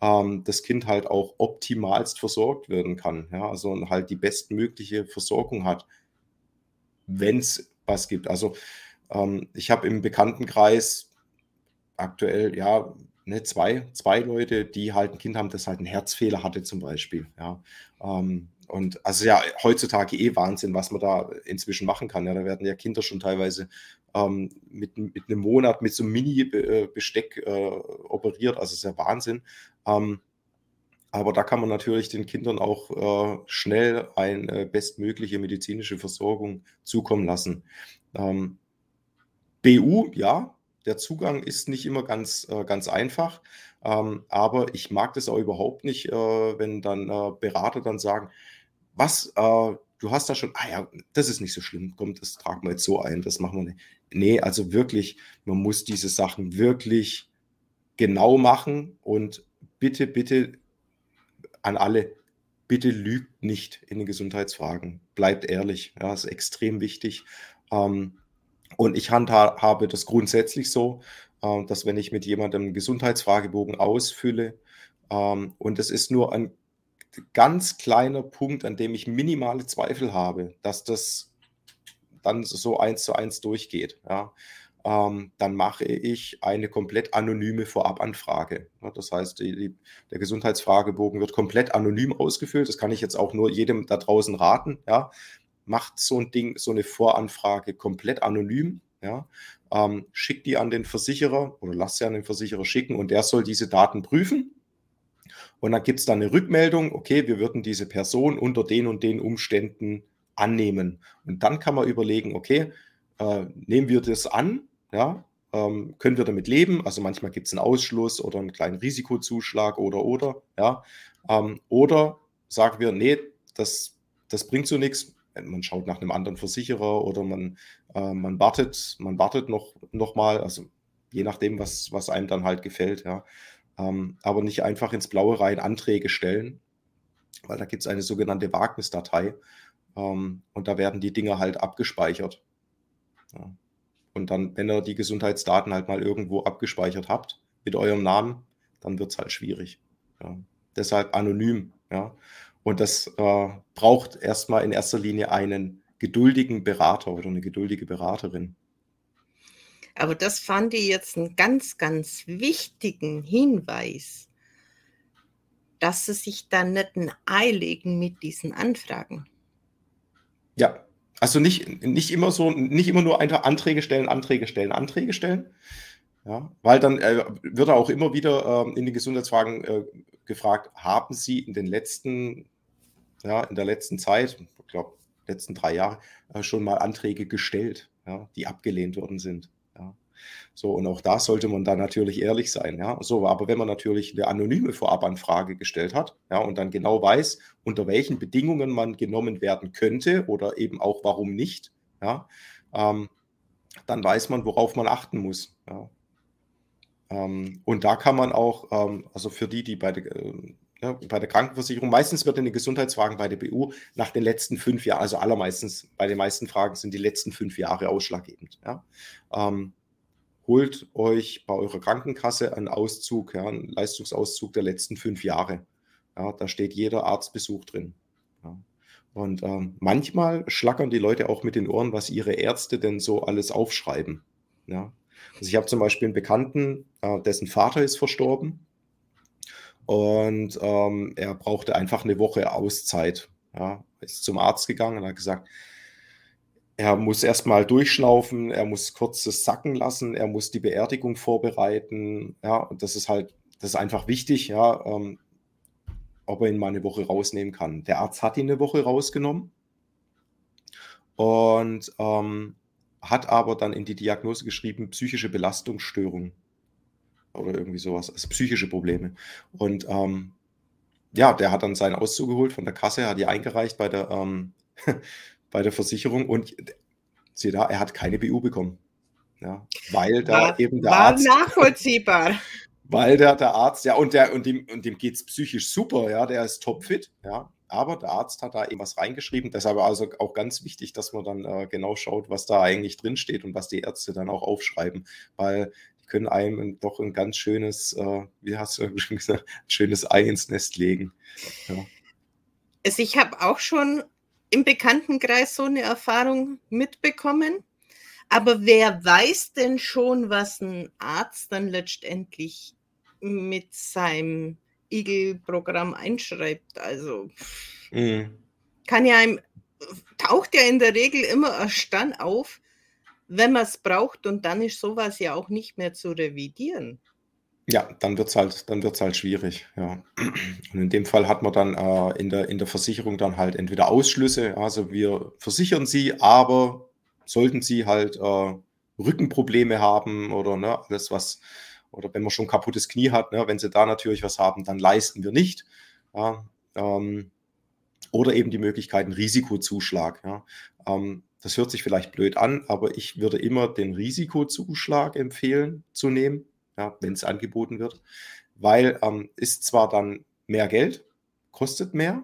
das Kind halt auch optimalst versorgt werden kann. Ja? Also halt die bestmögliche Versorgung hat, wenn es was gibt. Also ähm, ich habe im Bekanntenkreis aktuell, ja, ne, zwei, zwei Leute, die halt ein Kind haben, das halt einen Herzfehler hatte zum Beispiel. Ja. Ähm, und also ja, heutzutage eh Wahnsinn, was man da inzwischen machen kann. Ja, da werden ja Kinder schon teilweise ähm, mit, mit einem Monat mit so einem Mini-Besteck äh, operiert. Also ist ja Wahnsinn. Ähm, aber da kann man natürlich den Kindern auch äh, schnell eine bestmögliche medizinische Versorgung zukommen lassen. Ähm, BU, ja, der Zugang ist nicht immer ganz, äh, ganz einfach. Ähm, aber ich mag das auch überhaupt nicht, äh, wenn dann äh, Berater dann sagen, was, äh, du hast da schon, ah ja, das ist nicht so schlimm, komm, das tragen wir jetzt so ein, das machen wir nicht. Nee, also wirklich, man muss diese Sachen wirklich genau machen und bitte, bitte an alle, bitte lügt nicht in den Gesundheitsfragen. Bleibt ehrlich, ja, ist extrem wichtig. Ähm, und ich handhabe das grundsätzlich so, äh, dass wenn ich mit jemandem einen Gesundheitsfragebogen ausfülle ähm, und es ist nur ein ganz kleiner Punkt, an dem ich minimale Zweifel habe, dass das dann so eins zu eins durchgeht, ja, ähm, dann mache ich eine komplett anonyme Vorabanfrage. Ja, das heißt, die, die, der Gesundheitsfragebogen wird komplett anonym ausgefüllt. Das kann ich jetzt auch nur jedem da draußen raten. Ja macht so ein Ding, so eine Voranfrage komplett anonym. Ja, ähm, schickt die an den Versicherer oder lasst sie an den Versicherer schicken und der soll diese Daten prüfen. Und dann gibt es dann eine Rückmeldung, okay, wir würden diese Person unter den und den Umständen annehmen. Und dann kann man überlegen, okay, äh, nehmen wir das an, ja, ähm, können wir damit leben? Also manchmal gibt es einen Ausschluss oder einen kleinen Risikozuschlag oder oder, ja. Ähm, oder sagen wir, nee, das, das bringt so nichts, man schaut nach einem anderen Versicherer oder man, äh, man wartet, man wartet noch, noch mal, also je nachdem, was, was einem dann halt gefällt, ja. Ähm, aber nicht einfach ins Blaue rein Anträge stellen, weil da gibt es eine sogenannte Wagnisdatei ähm, und da werden die Dinge halt abgespeichert. Ja. Und dann, wenn ihr die Gesundheitsdaten halt mal irgendwo abgespeichert habt mit eurem Namen, dann wird es halt schwierig. Ja. Deshalb anonym. Ja. Und das äh, braucht erstmal in erster Linie einen geduldigen Berater oder eine geduldige Beraterin. Aber das fand ich jetzt einen ganz, ganz wichtigen Hinweis, dass sie sich dann nicht ein Ei legen mit diesen Anfragen. Ja, also nicht, nicht immer so, nicht immer nur einfach Anträge stellen, Anträge stellen, Anträge stellen. Ja, weil dann äh, wird auch immer wieder äh, in den Gesundheitsfragen äh, gefragt, haben Sie in den letzten ja, in der letzten Zeit, ich glaube, letzten drei Jahre, äh, schon mal Anträge gestellt, ja, die abgelehnt worden sind. Ja. So, und auch da sollte man dann natürlich ehrlich sein. Ja. So, aber wenn man natürlich eine anonyme Vorabanfrage gestellt hat, ja, und dann genau weiß, unter welchen Bedingungen man genommen werden könnte oder eben auch warum nicht, ja, ähm, dann weiß man, worauf man achten muss. Ja. Ähm, und da kann man auch, ähm, also für die, die bei der, ja, bei der Krankenversicherung. Meistens wird in den Gesundheitsfragen bei der BU nach den letzten fünf Jahren, also allermeistens bei den meisten Fragen sind die letzten fünf Jahre ausschlaggebend. Ja. Ähm, holt euch bei eurer Krankenkasse einen Auszug, ja, einen Leistungsauszug der letzten fünf Jahre. Ja, da steht jeder Arztbesuch drin. Ja. Und ähm, manchmal schlackern die Leute auch mit den Ohren, was ihre Ärzte denn so alles aufschreiben. Ja. Also ich habe zum Beispiel einen Bekannten, äh, dessen Vater ist verstorben und ähm, er brauchte einfach eine Woche Auszeit. Ja, ist zum Arzt gegangen und hat gesagt, er muss erstmal durchschnaufen, er muss kurzes sacken lassen, er muss die Beerdigung vorbereiten. Ja, und das ist halt, das ist einfach wichtig, ja, ähm, ob er ihn mal eine Woche rausnehmen kann. Der Arzt hat ihn eine Woche rausgenommen und ähm, hat aber dann in die Diagnose geschrieben, psychische Belastungsstörung oder irgendwie sowas, also psychische Probleme. Und ähm, ja, der hat dann seinen Auszug geholt von der Kasse, hat die eingereicht bei der, ähm, [laughs] bei der Versicherung und sieh da, er hat keine BU bekommen. Ja, weil da war, eben der war Arzt. nachvollziehbar. [laughs] Weil der, der Arzt, ja, und, der, und dem, und dem geht es psychisch super, ja, der ist topfit, ja. Aber der Arzt hat da eben was reingeschrieben. Deshalb also auch ganz wichtig, dass man dann äh, genau schaut, was da eigentlich drinsteht und was die Ärzte dann auch aufschreiben. Weil die können einem doch ein ganz schönes, äh, wie hast du [laughs] schon gesagt, schönes Ei ins Nest legen. Ja. Also ich habe auch schon im Bekanntenkreis so eine Erfahrung mitbekommen. Aber wer weiß denn schon, was ein Arzt dann letztendlich mit seinem Igel-Programm einschreibt? Also mhm. kann ja einem, taucht ja in der Regel immer erst dann auf, wenn man es braucht und dann ist sowas ja auch nicht mehr zu revidieren. Ja, dann wird es halt, halt schwierig, ja. Und in dem Fall hat man dann äh, in, der, in der Versicherung dann halt entweder Ausschlüsse, also wir versichern sie, aber sollten sie halt äh, Rückenprobleme haben oder ne, alles was, oder wenn man schon kaputtes Knie hat, ne, wenn sie da natürlich was haben, dann leisten wir nicht. Ja, ähm, oder eben die Möglichkeit, einen Risikozuschlag. Ja. Ähm, das hört sich vielleicht blöd an, aber ich würde immer den Risikozuschlag empfehlen zu nehmen ja, wenn es angeboten wird, weil ähm, ist zwar dann mehr Geld, kostet mehr,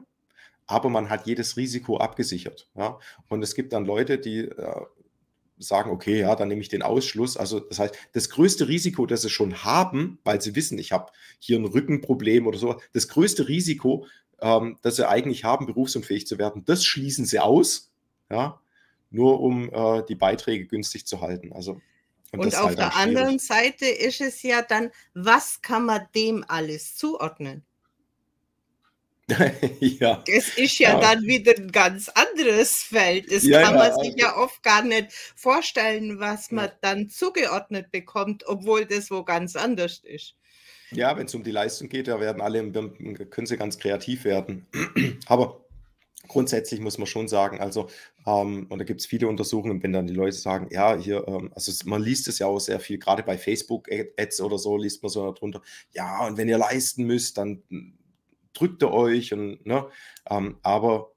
aber man hat jedes Risiko abgesichert. Ja? Und es gibt dann Leute, die äh, sagen, okay, ja, dann nehme ich den Ausschluss. Also das heißt, das größte Risiko, das sie schon haben, weil sie wissen, ich habe hier ein Rückenproblem oder so, das größte Risiko, ähm, das sie eigentlich haben, berufsunfähig zu werden, das schließen sie aus, ja, nur um äh, die Beiträge günstig zu halten. Also und, und auf halt der anderen Seite ist es ja dann, was kann man dem alles zuordnen? [laughs] ja. Das ist ja, ja, dann wieder ein ganz anderes Feld. Das ja, kann man sich ja oft gar nicht vorstellen, was man dann zugeordnet bekommt, obwohl das wo ganz anders ist. Ja, wenn es um die Leistung geht, da werden alle, können sie ganz kreativ werden. [clears throat] Aber grundsätzlich muss man schon sagen, also, ähm, und da gibt es viele Untersuchungen, wenn dann die Leute sagen, ja, hier, ähm, also man liest es ja auch sehr viel, gerade bei Facebook-Ads oder so, liest man so darunter, ja, und wenn ihr leisten müsst, dann drückt ihr euch und, ne, ähm, aber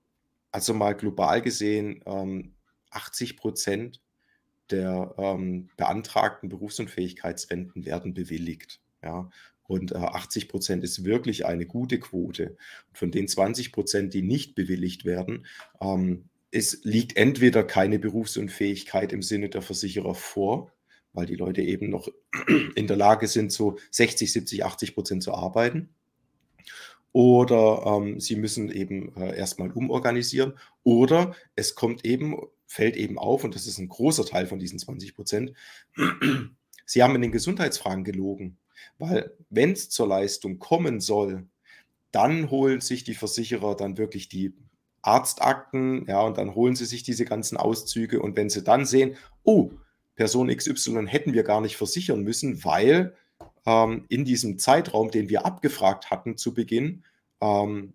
also mal global gesehen, 80 ähm, Prozent der ähm, beantragten Berufsunfähigkeitsrenten werden bewilligt. Ja, und 80 äh, Prozent ist wirklich eine gute Quote. Von den 20 Prozent, die nicht bewilligt werden, ähm, es liegt entweder keine Berufsunfähigkeit im Sinne der Versicherer vor, weil die Leute eben noch [clears throat] in der Lage sind, so 60, 70, 80 Prozent zu arbeiten. Oder ähm, sie müssen eben äh, erstmal umorganisieren. Oder es kommt eben, fällt eben auf, und das ist ein großer Teil von diesen 20 Prozent, [clears throat] sie haben in den Gesundheitsfragen gelogen. Weil wenn es zur Leistung kommen soll, dann holen sich die Versicherer dann wirklich die Arztakten, ja, und dann holen sie sich diese ganzen Auszüge. Und wenn sie dann sehen, oh, Person XY hätten wir gar nicht versichern müssen, weil ähm, in diesem Zeitraum, den wir abgefragt hatten zu Beginn, ähm,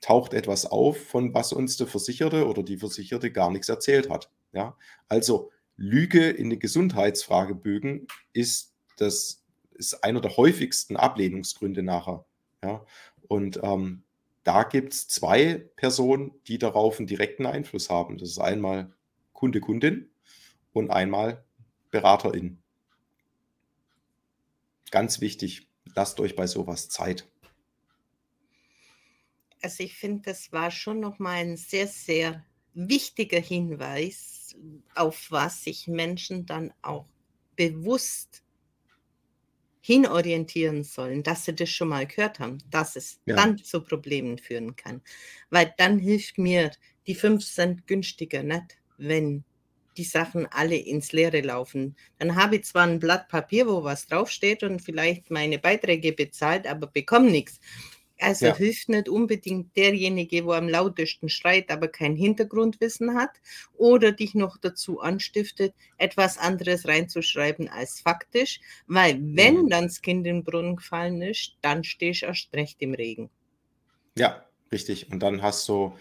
taucht etwas auf, von was uns der Versicherte oder die Versicherte gar nichts erzählt hat. Ja? Also Lüge in den Gesundheitsfragebögen ist das ist einer der häufigsten Ablehnungsgründe nachher. Ja? Und ähm, da gibt es zwei Personen, die darauf einen direkten Einfluss haben. Das ist einmal Kunde, Kundin und einmal Beraterin. Ganz wichtig, lasst euch bei sowas Zeit. Also ich finde, das war schon nochmal ein sehr, sehr wichtiger Hinweis, auf was sich Menschen dann auch bewusst hinorientieren sollen, dass sie das schon mal gehört haben, dass es ja. dann zu Problemen führen kann. Weil dann hilft mir die 5 Cent günstiger nicht, wenn die Sachen alle ins Leere laufen. Dann habe ich zwar ein Blatt Papier, wo was draufsteht und vielleicht meine Beiträge bezahlt, aber bekomme nichts. Also ja. hilft nicht unbedingt derjenige, wo am lautesten schreit, aber kein Hintergrundwissen hat oder dich noch dazu anstiftet, etwas anderes reinzuschreiben als faktisch, weil wenn mhm. dann das Kind in den Brunnen gefallen ist, dann stehst du erst recht im Regen. Ja, richtig. Und dann hast du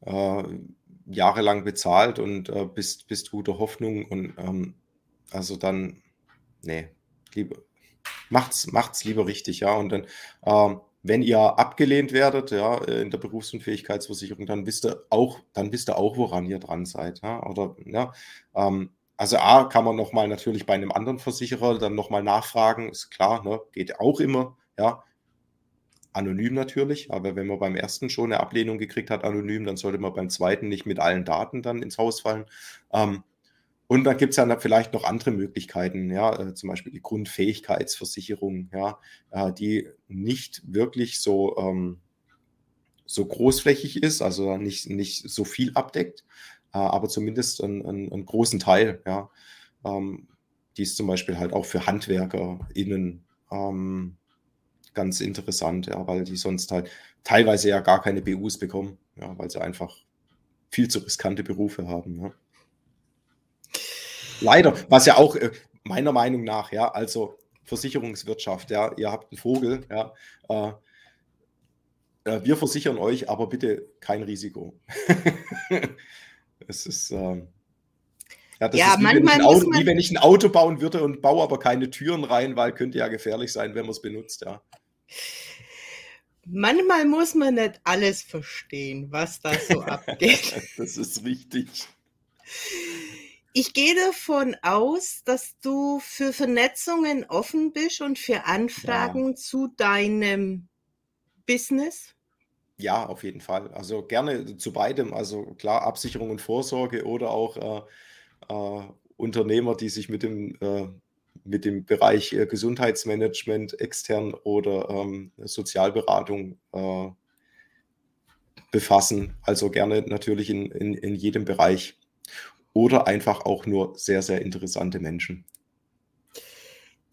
äh, jahrelang bezahlt und äh, bist, bist guter Hoffnung und ähm, also dann, nee, lieber, macht's, macht's lieber richtig, ja. Und dann ähm, wenn ihr abgelehnt werdet, ja, in der Berufsunfähigkeitsversicherung, dann wisst ihr auch, dann wisst ihr auch, woran ihr dran seid. Ja, oder, ja, ähm, also A, kann man nochmal natürlich bei einem anderen Versicherer dann nochmal nachfragen, ist klar, ne, geht auch immer, ja, anonym natürlich, aber wenn man beim ersten schon eine Ablehnung gekriegt hat, anonym, dann sollte man beim zweiten nicht mit allen Daten dann ins Haus fallen. Ähm, Und dann gibt es ja vielleicht noch andere Möglichkeiten, ja, äh, zum Beispiel die Grundfähigkeitsversicherung, ja, äh, die nicht wirklich so, ähm, so großflächig ist, also nicht, nicht so viel abdeckt, äh, aber zumindest einen, einen, einen großen Teil, ja. Ähm, die ist zum Beispiel halt auch für HandwerkerInnen ähm, ganz interessant, ja, weil die sonst halt teilweise ja gar keine BUs bekommen, ja, weil sie einfach viel zu riskante Berufe haben. Ja. Leider, was ja auch äh, meiner Meinung nach, ja, also Versicherungswirtschaft, ja, ihr habt einen Vogel, ja, äh, äh wir versichern euch, aber bitte kein Risiko. [laughs] es ist, äh, ja, das ja, ist wie, wenn Auto, wie, wenn ich ein Auto bauen würde und baue aber keine Türen rein, weil könnte ja gefährlich sein, wenn man es benutzt, ja. Manchmal muss man nicht alles verstehen, was da so [laughs] abgeht. das ist richtig. Ich gehe davon aus, dass du für Vernetzungen offen bist und für Anfragen ja. zu deinem Business. Ja, auf jeden Fall. Also gerne zu beidem. Also klar, Absicherung und Vorsorge oder auch äh, äh, Unternehmer, die sich mit dem, äh, mit dem Bereich äh, Gesundheitsmanagement extern oder ähm, Sozialberatung äh, befassen. Also gerne natürlich in, in, in jedem Bereich oder einfach auch nur sehr, sehr interessante Menschen.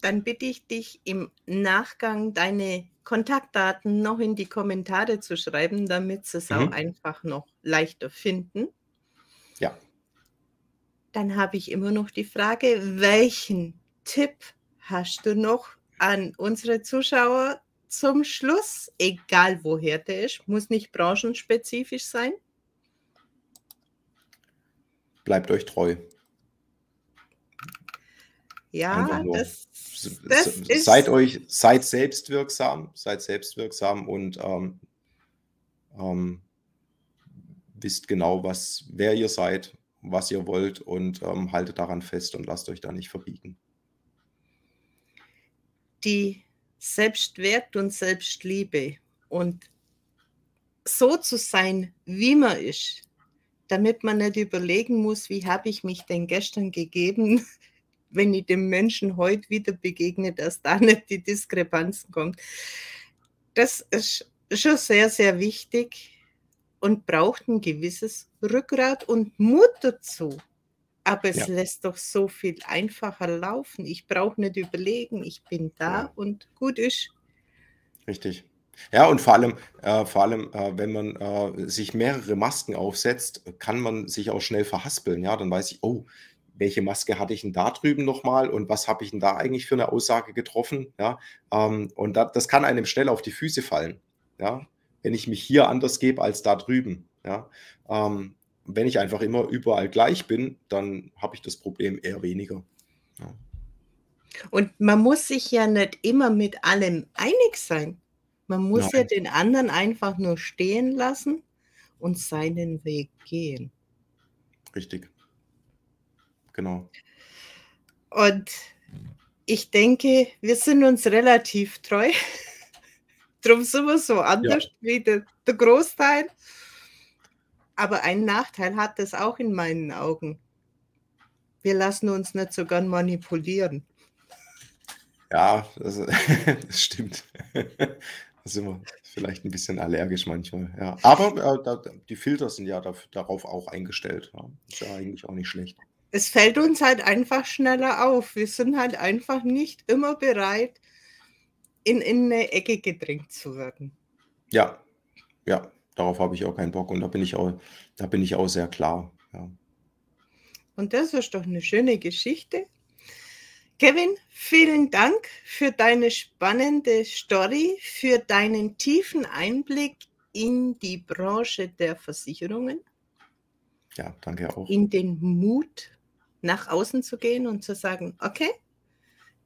Dann bitte ich dich im Nachgang deine Kontaktdaten noch in die Kommentare zu schreiben, damit sie es mhm. auch einfach noch leichter finden. Ja. Dann habe ich immer noch die Frage, welchen Tipp hast du noch an unsere Zuschauer zum Schluss, egal woher der ist, muss nicht branchenspezifisch sein? Bleibt euch treu. Ja, das, das ist. Seid euch, seid selbstwirksam, seid selbstwirksam und ähm, ähm, wisst genau, was, wer ihr seid, was ihr wollt und ähm, haltet daran fest und lasst euch da nicht verbiegen. Die Selbstwert und Selbstliebe und so zu sein, wie man ist, damit man nicht überlegen muss, wie habe ich mich denn gestern gegeben, [laughs] wenn ich dem Menschen heute wieder begegne, dass da [laughs] nicht die Diskrepanzen kommen. Das ist schon sehr, sehr wichtig und braucht ein gewisses Rückgrat und Mut dazu. Aber es ja. lässt doch so viel einfacher laufen. Ich brauche nicht überlegen, ich bin da ja. und gut ist. Richtig. Ja, und vor allem, äh, vor allem, äh, wenn man äh, sich mehrere Masken aufsetzt, kann man sich auch schnell verhaspeln. Ja, dann weiß ich, oh, welche Maske hatte ich denn da drüben nochmal und was habe ich denn da eigentlich für eine Aussage getroffen? Ja, ähm, und da, das kann einem schnell auf die Füße fallen. Ja, wenn ich mich hier anders gebe als da drüben. Ja, ähm, wenn ich einfach immer überall gleich bin, dann habe ich das Problem eher weniger. Ja. Und man muss sich ja nicht immer mit allem einig sein. Man muss ja den anderen einfach nur stehen lassen und seinen Weg gehen. Richtig. Genau. Und ich denke, wir sind uns relativ treu. [laughs] Drum sind wir so anders Ja. wie der, der Großteil. Aber einen Nachteil hat das auch in meinen Augen. Wir lassen uns nicht so gern manipulieren. Ja, das, [laughs] das stimmt. [laughs] Da sind wir vielleicht ein bisschen allergisch manchmal, ja. Aber äh, da, die Filter sind ja da, darauf auch eingestellt. Ja. Ist ja eigentlich auch nicht schlecht. Es fällt uns halt einfach schneller auf. Wir sind halt einfach nicht immer bereit, in, in eine Ecke gedrängt zu werden. Ja, ja, darauf habe ich auch keinen Bock und da bin ich auch, da bin ich auch sehr klar. Ja. Und das ist doch eine schöne Geschichte. Kevin, vielen Dank für deine spannende Story, für deinen tiefen Einblick in die Branche der Versicherungen. Ja, danke auch. In den Mut, nach außen zu gehen und zu sagen, okay,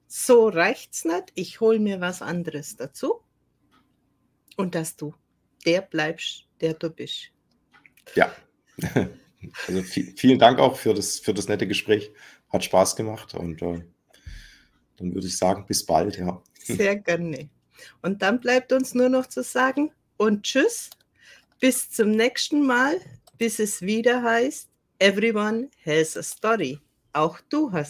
so reicht's nicht, ich hole mir was anderes dazu. Und dass du der bleibst, der du bist. Ja, [laughs] also vielen Dank auch für das, für das nette Gespräch. Hat Spaß gemacht und äh, dann würde ich sagen, bis bald, ja. Sehr gerne. Und dann bleibt uns nur noch zu sagen und tschüss, bis zum nächsten Mal, bis es wieder heißt, Everyone has a story. Auch du hast